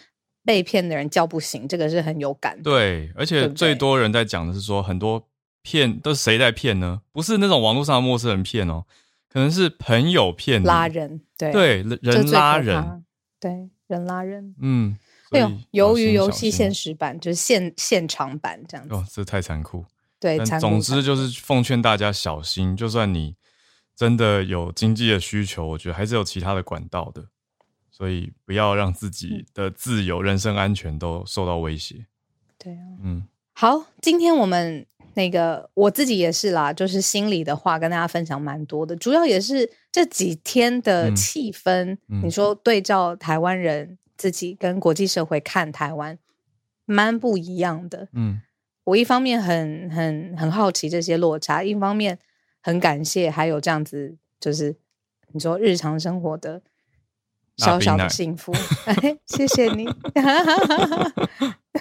B: 被骗的人叫不醒，这个是很有感。
A: 对，而且最多人在讲的是说，很多骗都是谁在骗呢？不是那种网络上的陌生人骗哦。可能是朋友骗
B: 拉人，对
A: 对，人拉人，
B: 对人拉人，嗯，哎呦，由于游戏现实版就是现现场版这样子，哦，
A: 这太残酷，
B: 对，
A: 总之就是奉劝大家小心，就算你真的有经济的需求，我觉得还是有其他的管道的，所以不要让自己的自由、人身安全都受到威胁。
B: 对啊，嗯，好，今天我们。那个我自己也是啦，就是心里的话跟大家分享蛮多的，主要也是这几天的气氛。你说对照台湾人自己跟国际社会看台湾，蛮不一样的。嗯，我一方面很很很好奇这些落差，一方面很感谢还有这样子，就是你说日常生活的小小的幸福。哎谢谢你。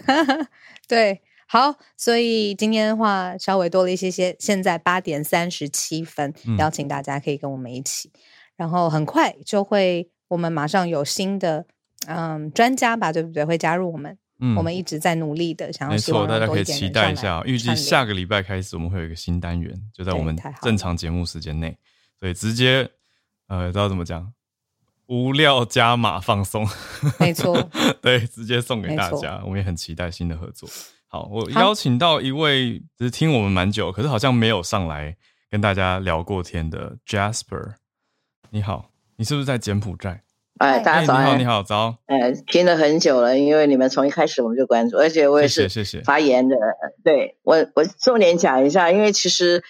B: 对，好，所以今天的话稍微多了一些些。现在八点三十七分，邀请大家可以跟我们一起，然后很快就会，我们马上有新的嗯专家吧，对不对？会加入我们。嗯，我们一直在努力的，想要
A: 没错，大家可以期待一下。预计下个礼拜开始，我们会有一个新单元，就在我们正常节目时间内，所以直接呃，知道怎么讲，无料加码放松，
B: 没错，
A: 对，直接送给大家。我们也很期待新的合作。好，我邀请到一位只是听我们蛮久，可是好像没有上来跟大家聊过天的 Jasper。你好，你是不是在柬埔寨？
C: 哎，大家早
A: 安！你好，早。
C: 哎，听了很久了，因为你们从一开始我们就关注，而且我也是发言的。对我，我重点讲一下，因为其实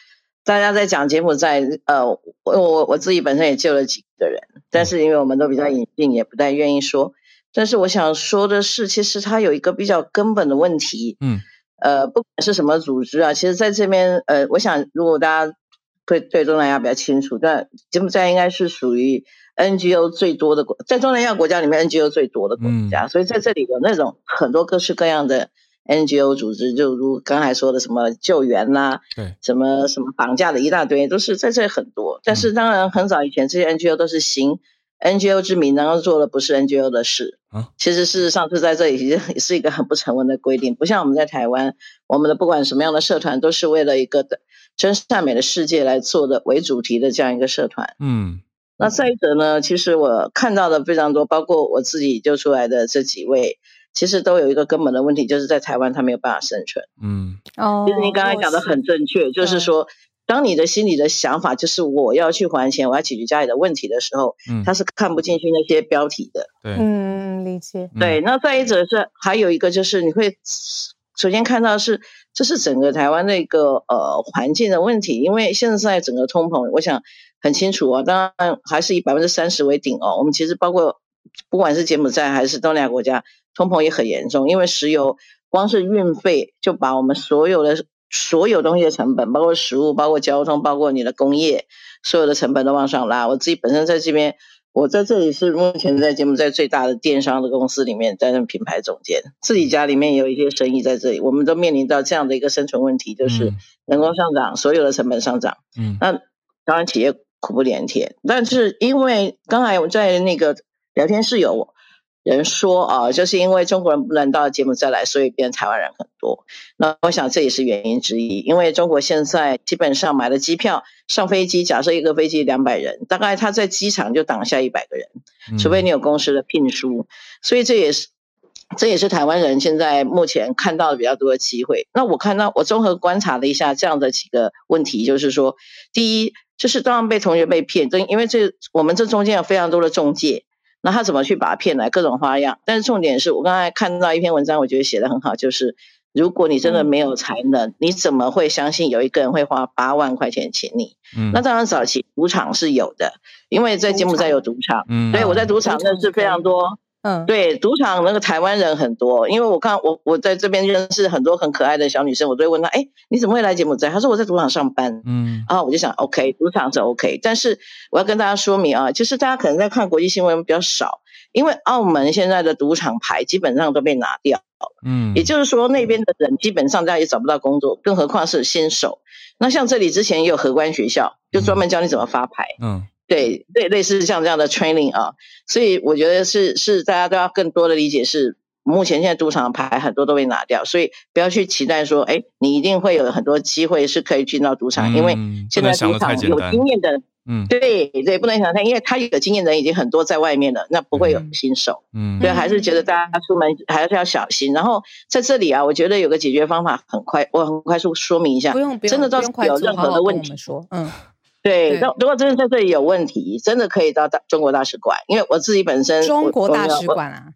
C: 大家在讲柬埔寨呃，我我我自己本身也救了几个人，但是因为我们都比较隐性，也不太愿意说。但是我想说的是，其实它有一个比较根本的问题。嗯。呃，不管是什么组织啊，其实在这边，呃，我想如果大家对对东南亚比较清楚，但柬埔寨应该是属于。NGO 最多的国，在东南亚国家里面，NGO 最多的国家，所以在这里有那种很多各式各样的 NGO 组织，就如刚才说的什么救援呐，
A: 对，
C: 什么什么绑架的一大堆，都是在这里很多。但是当然，很早以前这些 NGO 都是行 NGO 之名，然后做的不是 NGO 的事。啊，其实事实上是在这里也是一个很不成文的规定，不像我们在台湾，我们的不管什么样的社团，都是为了一个的真善美的世界来做的为主题的这样一个社团。嗯。那再者呢？其实我看到的非常多，包括我自己救出来的这几位，其实都有一个根本的问题，就是在台湾他没有办法生存。嗯，哦，其实你刚才讲的很正确，就是说，当你的心里的想法就是我要去还钱，我要解决家里的问题的时候，嗯，他是看不进去那些标题的。
A: 对，
B: 嗯，理解。
C: 对，那再一者是还有一个就是你会首先看到是这是整个台湾的一个呃环境的问题，因为现在整个通膨，我想。很清楚啊，当然还是以百分之三十为顶哦。我们其实包括不管是柬埔寨还是东南亚国家，通膨也很严重，因为石油光是运费就把我们所有的所有东西的成本，包括食物、包括交通、包括你的工业，所有的成本都往上拉。我自己本身在这边，我在这里是目前在柬埔寨最大的电商的公司里面担任品牌总监，自己家里面有一些生意在这里，我们都面临到这样的一个生存问题，就是人工上涨，所有的成本上涨。嗯，那当然企业。苦不连天，但是因为刚才我在那个聊天室有人说啊，就是因为中国人不能到节目再来，所以变台湾人很多。那我想这也是原因之一，因为中国现在基本上买了机票上飞机，假设一个飞机两百人，大概他在机场就挡下一百个人，除非你有公司的聘书。所以这也是这也是台湾人现在目前看到的比较多的机会。那我看到我综合观察了一下这样的几个问题，就是说第一。就是当然被同学被骗，这因为这我们这中间有非常多的中介，那他怎么去把他骗来各种花样？但是重点是我刚才看到一篇文章，我觉得写的很好，就是如果你真的没有才能，你怎么会相信有一个人会花八万块钱请你？嗯，那当然早期赌场是有的，因为在柬埔寨有赌场，嗯，所以我在赌场认识非常多。嗯，对，赌场那个台湾人很多，因为我看我我在这边认识很多很可爱的小女生，我都会问她，哎，你怎么会来柬埔寨？她说我在赌场上班。嗯，然后我就想，OK，赌场是 OK，但是我要跟大家说明啊，就是大家可能在看国际新闻比较少，因为澳门现在的赌场牌基本上都被拿掉了。嗯，也就是说那边的人基本上大家也找不到工作，更何况是新手。那像这里之前也有荷官学校，就专门教你怎么发牌。嗯。对，类类似像这样的 training 啊，所以我觉得是是大家都要更多的理解，是目前现在赌场牌很多都被拿掉，所以不要去期待说，哎，你一定会有很多机会是可以进到赌场，因为现在赌场有经验的，嗯，对对，不能想太，因为他有经验的人已经很多在外面了，那不会有新手，嗯，所以还是觉得大家出门还是要小心。然后在这里啊，我觉得有个解决方法很快，我很快速说明一下，
B: 不用不用，
C: 真的到有任何的问题
B: 说，嗯。
C: 对，如如果真的在这里有问题，真的可以到大中国大使馆，因为我自己本身
B: 中国大使馆啊。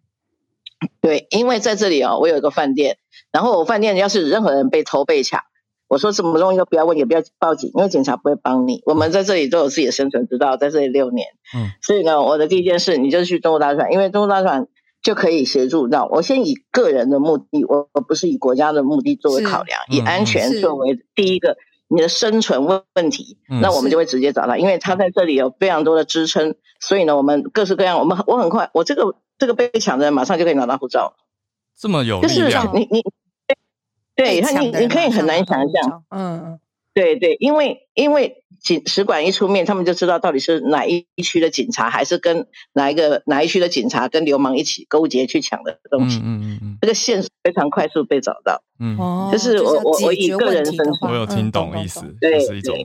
C: 对，因为在这里哦，我有一个饭店，然后我饭店要是任何人被偷被抢，我说什么东西都不要问，也不要报警，因为警察不会帮你。我们在这里都有自己的生存之道，在这里六年，嗯，所以呢，我的第一件事，你就去中国大使馆，因为中国大使馆就可以协助到。我先以个人的目的，我我不是以国家的目的作为考量，以安全作为第一个。你的生存问问题，那我们就会直接找他，因为他在这里有非常多的支撑，所以呢，我们各式各样，我们我很快，我这个这个被抢的人马上就可以拿到护照，
A: 这么有力量，
C: 你你对他你你可以很难想象，嗯，对对，因为因为。警使馆一出面，他们就知道到底是哪一区的警察，还是跟哪一个哪一区的警察跟流氓一起勾结去抢的东西。嗯嗯嗯，这个线索非常快速被找到。嗯，就是我我我以个人身份，
A: 我有听懂意思，对，是一种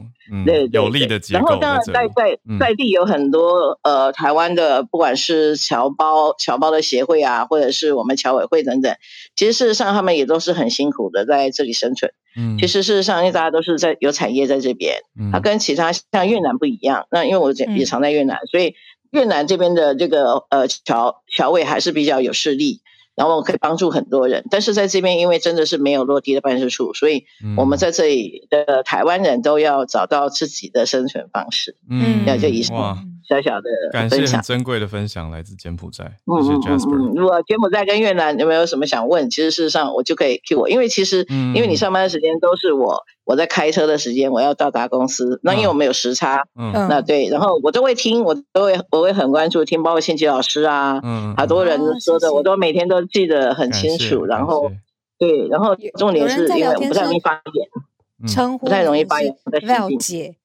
A: 对有利的结构。
C: 然后当然在在在地有很多呃台湾的，不管是侨胞侨胞的协会啊，或者是我们侨委会等等，其实事实上他们也都是很辛苦的在这里生存。嗯，其实事实上因为大家都是在有产业在这边，它跟。其他像越南不一样，那因为我也常在越南，所以越南这边的这个呃侨侨委还是比较有势力，然后可以帮助很多人。但是在这边，因为真的是没有落地的办事处，所以我们在这里的台湾人都要找到自己的生存方式。嗯，要这意思。小小的
A: 感谢，很珍贵的分享，来自柬埔寨。谢谢 Jasper。
C: 如果柬埔寨跟越南有没有什么想问？其实事实上我就可以 Q 我，因为其实因为你上班的时间都是我我在开车的时间，我要到达公司。那因为我们有时差，嗯，那对，然后我都会听，我都会我会很关注听，包括信奇老师啊，嗯，好多人说的，我都每天都记得很清楚。然后对，然后重点是因为我不太容易发言，
B: 称呼
C: 不太容易发言，
B: 了解。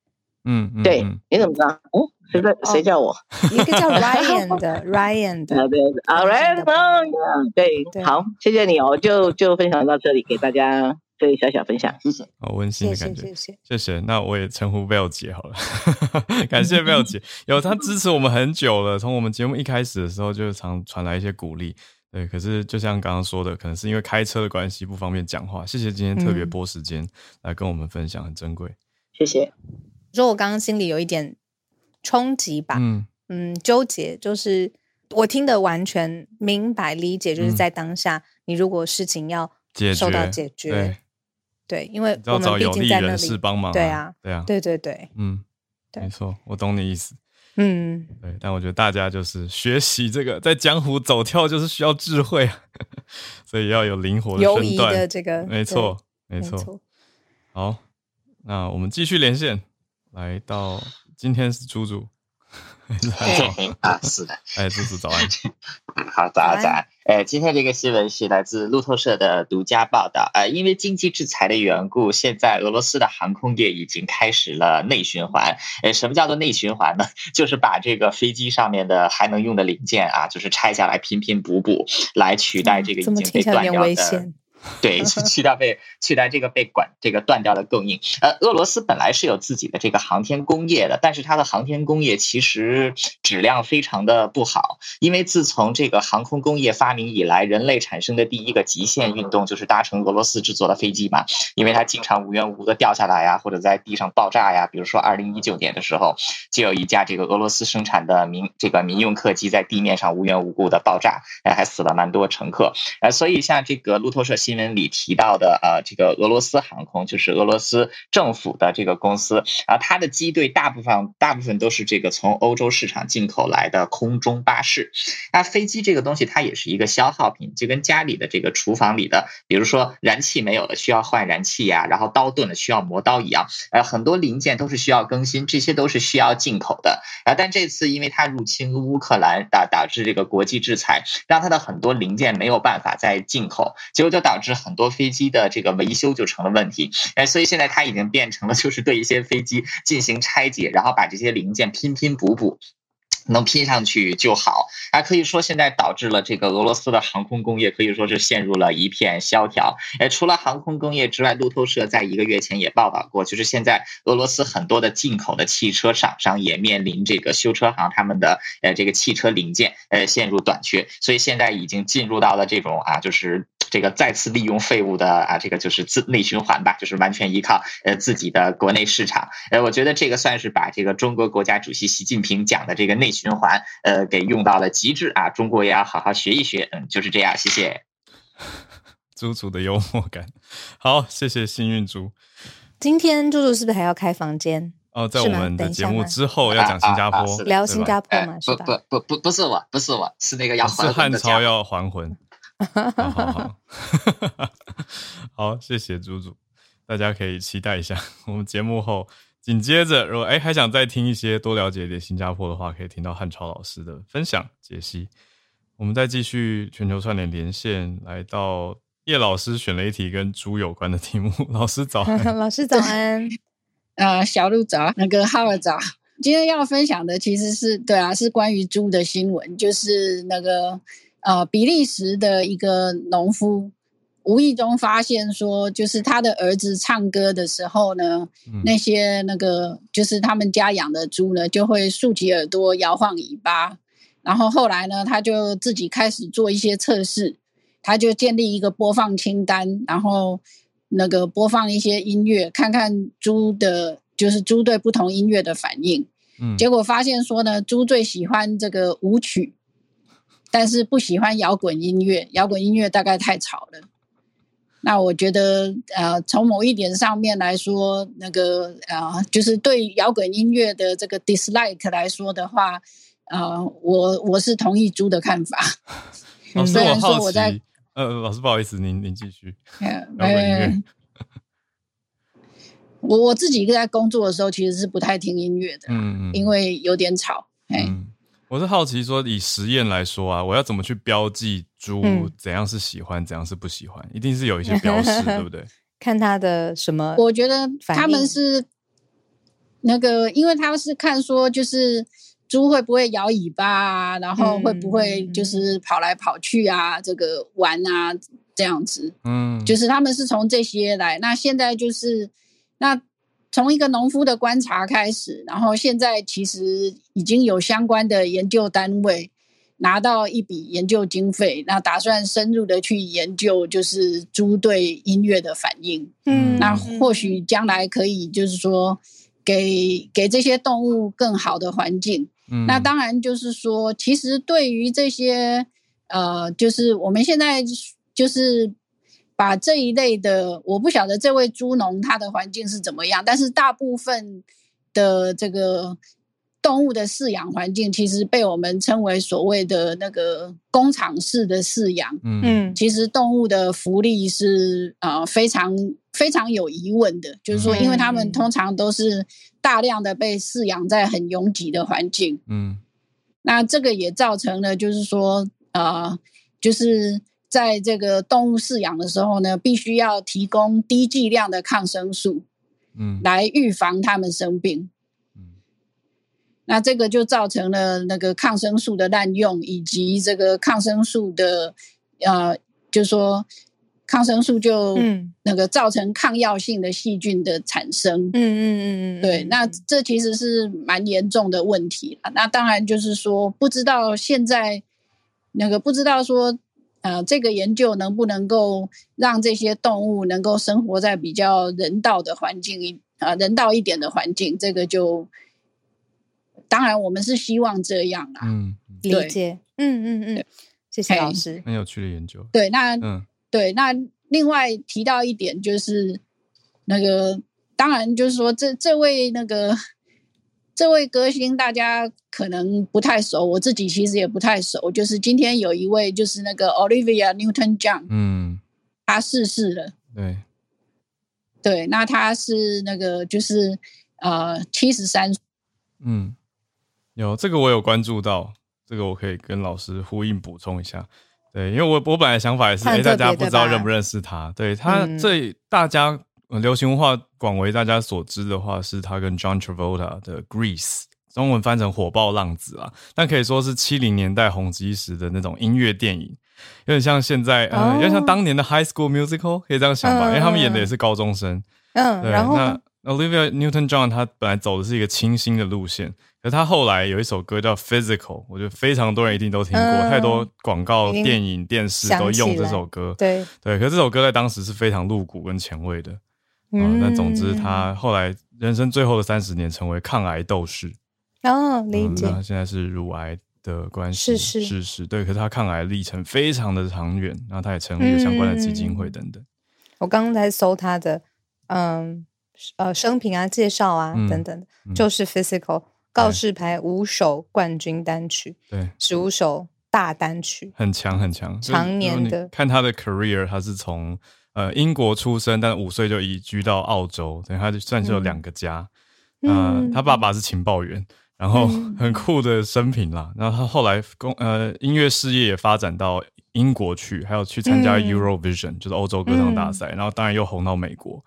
C: 嗯，对，你怎么知道？哦。谁在？谁叫我？
B: 一个叫 Ryan 的，Ryan 的。
C: 对，Ryan，对，好，谢谢你哦，就就分享到这里，给大家这里小小分享，谢谢。
A: 好温馨的感
B: 觉，谢谢，
A: 谢谢。那我也称呼 Bell 姐好了，感谢 Bell 姐，有她支持我们很久了，从我们节目一开始的时候就常传来一些鼓励。对，可是就像刚刚说的，可能是因为开车的关系不方便讲话。谢谢今天特别拨时间来跟我们分享，很珍贵。
C: 谢谢。
B: 说我刚刚心里有一点。冲击吧，嗯。嗯，纠结就是我听得完全明白理解，就是在当下，你如果事情要受到解决，对，对因为我们毕竟在那里
A: 帮忙，
B: 对啊，
A: 对啊，
B: 对对对，
A: 嗯，没。错，我懂你意思，嗯，对，但我觉得大家就是学习这个在江湖走跳，就是需要智慧，所以要有灵活的身段
B: 的这个，
A: 没错，没错，好，那我们继续连线，来到。今天是猪猪，
D: 啊，是的，
A: 哎，猪猪早安，
D: 好，早安早安，哎，今天这个新闻是来自路透社的独家报道，呃，因为经济制裁的缘故，现在俄罗斯的航空业已经开始了内循环，哎，什么叫做内循环呢？就是把这个飞机上面的还能用的零件啊，就是拆下来拼拼补补，来取代这个已经被断掉的。对，去掉被去掉这个被管这个断掉的供应。呃，俄罗斯本来是有自己的这个航天工业的，但是它的航天工业其实质量非常的不好。因为自从这个航空工业发明以来，人类产生的第一个极限运动就是搭乘俄罗斯制作的飞机嘛。因为它经常无缘无故的掉下来呀，或者在地上爆炸呀。比如说二零一九年的时候，就有一架这个俄罗斯生产的民这个民用客机在地面上无缘无故的爆炸，哎，还死了蛮多乘客。呃，所以像这个路透社新。新闻里提到的呃，这个俄罗斯航空就是俄罗斯政府的这个公司啊，它的机队大部分大部分都是这个从欧洲市场进口来的空中巴士。那飞机这个东西它也是一个消耗品，就跟家里的这个厨房里的，比如说燃气没有了需要换燃气呀，然后刀钝了需要磨刀一样，呃，很多零件都是需要更新，这些都是需要进口的啊。但这次因为它入侵乌克兰，导导致这个国际制裁，让它的很多零件没有办法再进口，结果就导。是很多飞机的这个维修就成了问题，哎，所以现在它已经变成了就是对一些飞机进行拆解，然后把这些零件拼拼补补。能拼上去就好，啊，可以说现在导致了这个俄罗斯的航空工业可以说是陷入了一片萧条。哎，除了航空工业之外，路透社在一个月前也报道过，就是现在俄罗斯很多的进口的汽车厂商也面临这个修车行他们的呃这个汽车零件呃陷入短缺，所以现在已经进入到了这种啊就是这个再次利用废物的啊这个就是自内循环吧，就是完全依靠呃自己的国内市场。呃，我觉得这个算是把这个中国国家主席习近平讲的这个内。循环，呃，给用到了极致啊！中国也要好好学一学，嗯，就是这样，谢谢。
A: 猪猪的幽默感，好，谢谢幸运猪。
B: 今天猪猪是不是还要开房间？
A: 哦，在我们的节目之后要讲新加坡，
B: 聊新加坡嘛？是
D: 吧？不不不不不是我，不是我，是那个要
A: 是汉朝要还魂。好好好，好，谢谢猪猪。大家可以期待一下。我们节目后紧接着，如果哎还想再听一些多了解一点新加坡的话，可以听到汉超老师的分享解析。我们再继续全球串联连线，来到叶老师选了一题跟猪有关的题目。老师早安，
B: 老师早安。
E: 呃，小鹿早，那个浩儿早。今天要分享的其实是对啊，是关于猪的新闻，就是那个呃，比利时的一个农夫无意中发现说，就是他的儿子唱歌的时候呢，那些那个就是他们家养的猪呢，就会竖起耳朵、摇晃尾巴。然后后来呢，他就自己开始做一些测试，他就建立一个播放清单，然后那个播放一些音乐，看看猪的，就是猪对不同音乐的反应。嗯，结果发现说呢，猪最喜欢这个舞曲，但是不喜欢摇滚音乐，摇滚音乐大概太吵了。那我觉得，呃，从某一点上面来说，那个呃，就是对摇滚音乐的这个 dislike 来说的话。呃，我我是同意猪的看法。
A: 老师，我好奇，呃，老师不好意思，您您继续。
E: 我我自己在工作的时候，其实是不太听音乐的，嗯嗯，因为有点吵。嗯，
A: 我是好奇说，以实验来说啊，我要怎么去标记猪怎样是喜欢，怎样是不喜欢？一定是有一些标识，对不对？
B: 看它的什么？
E: 我觉得他们是那个，因为他们是看说就是。猪会不会摇尾巴啊？然后会不会就是跑来跑去啊？这个玩啊，这样子，嗯，就是他们是从这些来。那现在就是那从一个农夫的观察开始，然后现在其实已经有相关的研究单位拿到一笔研究经费，那打算深入的去研究，就是猪对音乐的反应。嗯，那或许将来可以就是说给给这些动物更好的环境。嗯那当然就是说，其实对于这些呃，就是我们现在就是把这一类的，我不晓得这位猪农他的环境是怎么样，但是大部分的这个动物的饲养环境，其实被我们称为所谓的那个工厂式的饲养。嗯，其实动物的福利是呃非常非常有疑问的，就是说，因为他们通常都是。大量的被饲养在很拥挤的环境，嗯，那这个也造成了，就是说，呃，就是在这个动物饲养的时候呢，必须要提供低剂量的抗生素，嗯，来预防它们生病，嗯，那这个就造成了那个抗生素的滥用，以及这个抗生素的，呃，就是说。抗生素就那个造成抗药性的细菌的产生，嗯嗯嗯嗯，对，那这其实是蛮严重的问题了。那当然就是说，不知道现在那个不知道说，呃，这个研究能不能够让这些动物能够生活在比较人道的环境，啊，人道一点的环境，这个就当然我们是希望这样啊。嗯，
B: 理解，嗯嗯嗯，谢谢老师，
A: 很有趣的研究。
E: 对，那嗯。对，那另外提到一点就是，那个当然就是说，这这位那个这位歌星，大家可能不太熟，我自己其实也不太熟。就是今天有一位，就是那个 Olivia Newton-John，嗯，他逝世了。
A: 对，
E: 对，那他是那个就是呃七十三。
A: 嗯，有这个我有关注到，这个我可以跟老师呼应补充一下。对，因为我我本来想法也是，哎，大家不知道认不认识他。对他，这大家流行文化广为大家所知的话，是他跟 John Travolta 的《Grease》，中文翻成《火爆浪子》啊，但可以说是七零年代红极一时的那种音乐电影，有点像现在，呃，有点像当年的《High School Musical》，可以这样想吧？因为他们演的也是高中生。
B: 嗯，然后
A: 那 Olivia Newton-John 他本来走的是一个清新的路线。可他后来有一首歌叫《Physical》，我觉得非常多人一定都听过，太多广告、电影、电视都用这首歌。
B: 对
A: 对，可这首歌在当时是非常露骨跟前卫的。嗯，那总之他后来人生最后的三十年成为抗癌斗士。
B: 哦，理解。
A: 现在是乳癌的关系，
B: 是是
A: 是是。对，可是他抗癌历程非常的长远，然后他也成立了相关的基金会等等。
B: 我刚刚在搜他的，嗯呃，生平啊、介绍啊等等，就是 Physical。告示牌五首冠军单曲，
A: 对，
B: 十五首大单曲，
A: 很强很强，
B: 常年的。
A: 看他的 career，他是从呃英国出生，但五岁就移居到澳洲，等于他就算是有两个家。嗯，他爸爸是情报员，然后很酷的生平啦。然后他后来工呃音乐事业也发展到英国去，还有去参加 Eurovision，就是欧洲歌唱大赛。然后当然又红到美国，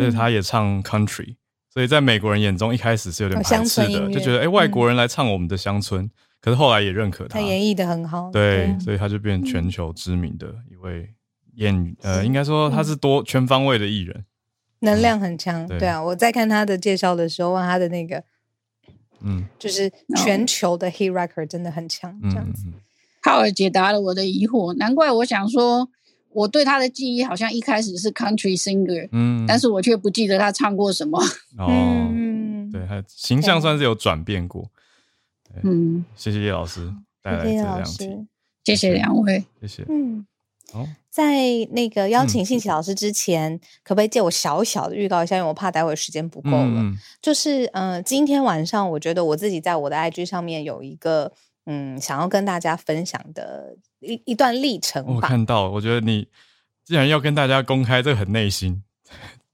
A: 而且他也唱 country。所以在美国人眼中，一开始是有点排斥的，就觉得哎，外国人来唱我们的乡村。可是后来也认可他，
B: 他演绎的很好。
A: 对，所以他就变全球知名的一位演，呃，应该说他是多全方位的艺人，
B: 能量很强。对。啊，我在看他的介绍的时候，他的那个，嗯，就是全球的 hit record 真的很强，这样子。
E: 浩尔解答了我的疑惑，难怪我想说。我对他的记忆好像一开始是 country singer，嗯，但是我却不记得他唱过什么。
A: 哦，对，他形象算是有转变过。嗯，谢谢叶老师带来这两题，
E: 谢谢两位，
A: 谢谢。嗯，
B: 好，在那个邀请信奇老师之前，可不可以借我小小的预告一下？因为我怕待会时间不够了。就是，嗯，今天晚上我觉得我自己在我的 IG 上面有一个。嗯，想要跟大家分享的一一段历程。
A: 我看到，我觉得你既然要跟大家公开，这个很内心，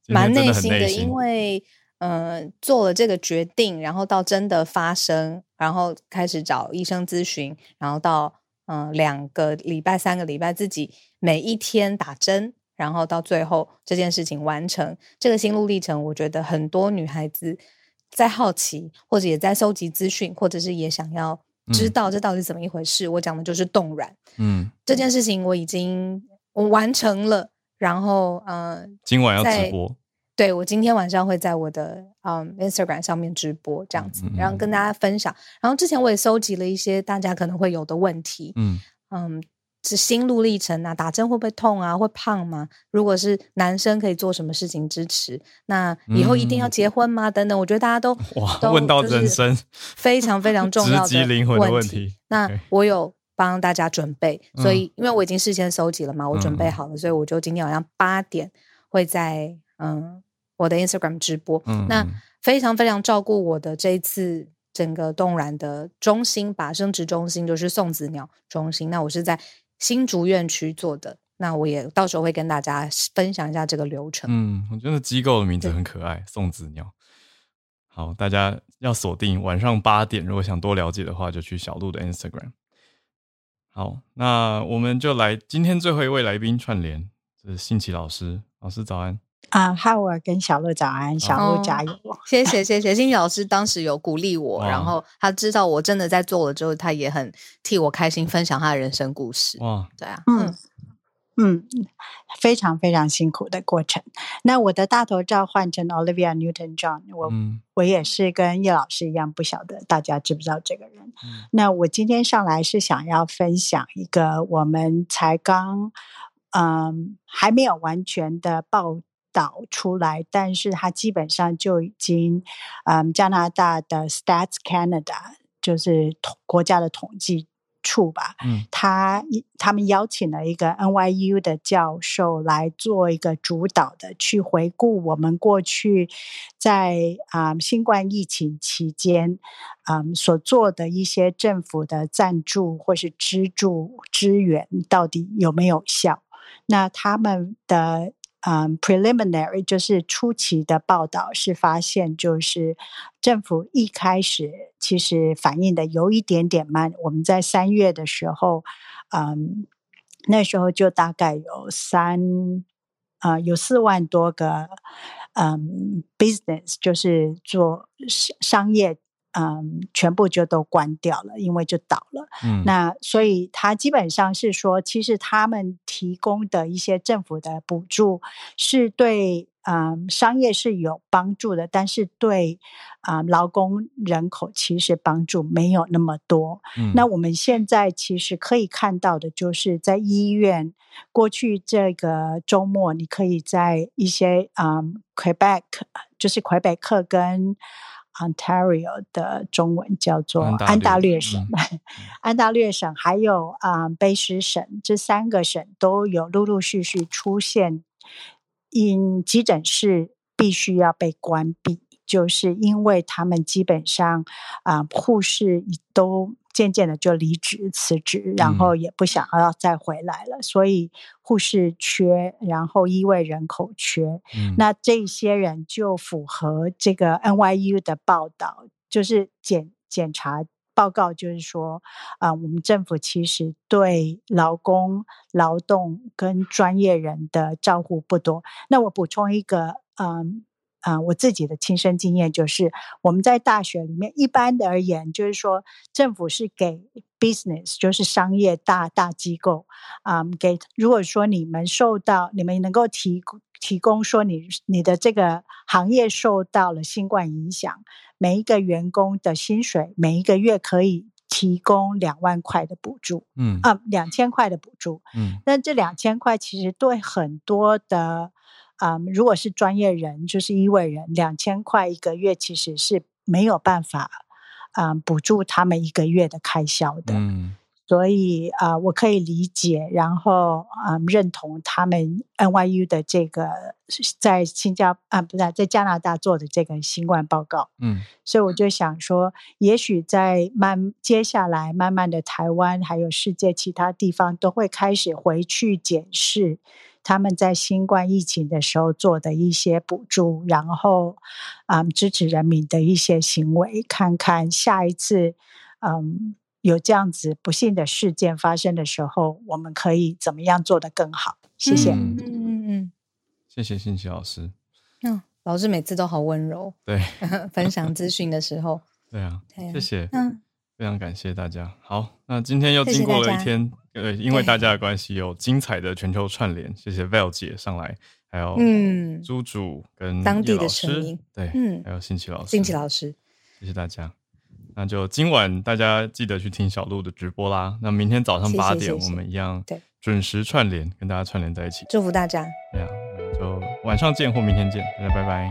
B: 蛮
A: 内
B: 心的。因为，呃，做了这个决定，然后到真的发生，然后开始找医生咨询，然后到嗯两个礼拜、三个礼拜，自己每一天打针，然后到最后这件事情完成，这个心路历程，我觉得很多女孩子在好奇，或者也在收集资讯，或者是也想要。知道这到底怎么一回事？我讲的就是冻卵。嗯，这件事情我已经我完成了，然后嗯，
A: 今晚要直播。
B: 对，我今天晚上会在我的嗯 Instagram 上面直播，这样子，然后跟大家分享。然后之前我也搜集了一些大家可能会有的问题。嗯嗯。是心路历程啊，打针会不会痛啊？会胖吗？如果是男生，可以做什么事情支持？那以后一定要结婚吗？等等，我觉得大家都
A: 哇，问到人生
B: 非常非常重要
A: 的灵魂的问题。
B: 那我有帮大家准备，所以因为我已经事先收集了嘛，我准备好了，所以我就今天晚上八点会在嗯我的 Instagram 直播。嗯那非常非常照顾我的这一次整个动然的中心吧，生殖中心就是送子鸟中心。那我是在。新竹院区做的，那我也到时候会跟大家分享一下这个流程。
A: 嗯，我觉得机构的名字很可爱，送子鸟。好，大家要锁定晚上八点，如果想多了解的话，就去小鹿的 Instagram。好，那我们就来今天最后一位来宾串联，这是信奇老师，老师早安。
F: 啊，浩尔跟小鹿早安，小鹿加油！
B: 谢谢谢谢，欣怡老师当时有鼓励我，然后他知道我真的在做了之后，他也很替我开心，分享他的人生故事。哇，对啊，嗯
F: 嗯，非常非常辛苦的过程。那我的大头照换成 Olivia Newton John，我我也是跟叶老师一样，不晓得大家知不知道这个人。那我今天上来是想要分享一个我们才刚嗯还没有完全的报。导出来，但是它基本上就已经，嗯，加拿大的 Stats Canada 就是统国家的统计处吧，嗯，他他们邀请了一个 NYU 的教授来做一个主导的，去回顾我们过去在啊新冠疫情期间，嗯所做的一些政府的赞助或是资助支援到底有没有效？那他们的。嗯，preliminary 就是初期的报道是发现，就是政府一开始其实反应的有一点点慢。我们在三月的时候，嗯，那时候就大概有三，呃，有四万多个，嗯，business 就是做商商业。嗯，全部就都关掉了，因为就倒了。嗯，那所以他基本上是说，其实他们提供的一些政府的补助是对嗯商业是有帮助的，但是对啊劳工人口其实帮助没有那么多。嗯，那我们现在其实可以看到的就是在医院，过去这个周末，你可以在一些嗯 Quebec，就是魁北克跟。Ontario 的中文叫做安大略省，安大略省还有啊卑诗省，这三个省都有陆陆续续出现，因急诊室必须要被关闭，就是因为他们基本上啊护士都。渐渐的就离职辞职，然后也不想要再回来了。所以护士缺，然后医卫人口缺，那这些人就符合这个 NYU 的报道，就是检检查报告，就是说啊，我们政府其实对劳工、劳动跟专业人的照顾不多。那我补充一个，嗯。啊，我自己的亲身经验就是，我们在大学里面，一般的而言，就是说，政府是给 business，就是商业大大机构，啊，给如果说你们受到，你们能够提提供说你你的这个行业受到了新冠影响，每一个员工的薪水每一个月可以提供两万块的补助，嗯啊，两千块的补助，嗯，那这两千块其实对很多的。啊，如果是专业人，就是医卫人，两千块一个月其实是没有办法啊补助他们一个月的开销的。嗯，所以啊，我可以理解，然后啊认同他们 NYU 的这个在新加啊不是在加拿大做的这个新冠报告。嗯，所以我就想说，也许在慢接下来慢慢的台湾还有世界其他地方都会开始回去检视。他们在新冠疫情的时候做的一些补助，然后啊支持人民的一些行为，看看下一次嗯有这样子不幸的事件发生的时候，我们可以怎么样做得更好？谢谢。嗯嗯
A: 嗯，谢谢信奇老师。
B: 嗯，老师每次都好温柔。
A: 对，
B: 分享资讯的时候。
A: 对啊，谢谢。嗯。非常感谢大家。好，那今天又经过了一天，呃，因为大家的关系，有精彩的全球串联。谢谢 Val 姐上来，还有嗯，朱主跟
B: 当地的声音，
A: 对，嗯，还有新奇老师，
B: 新奇老师，
A: 谢谢大家。那就今晚大家记得去听小鹿的直播啦。那明天早上八点，我们一样对准时串联，跟大家串联在一起。
B: 祝福大家。
A: 对呀，就晚上见或明天见，大家拜拜。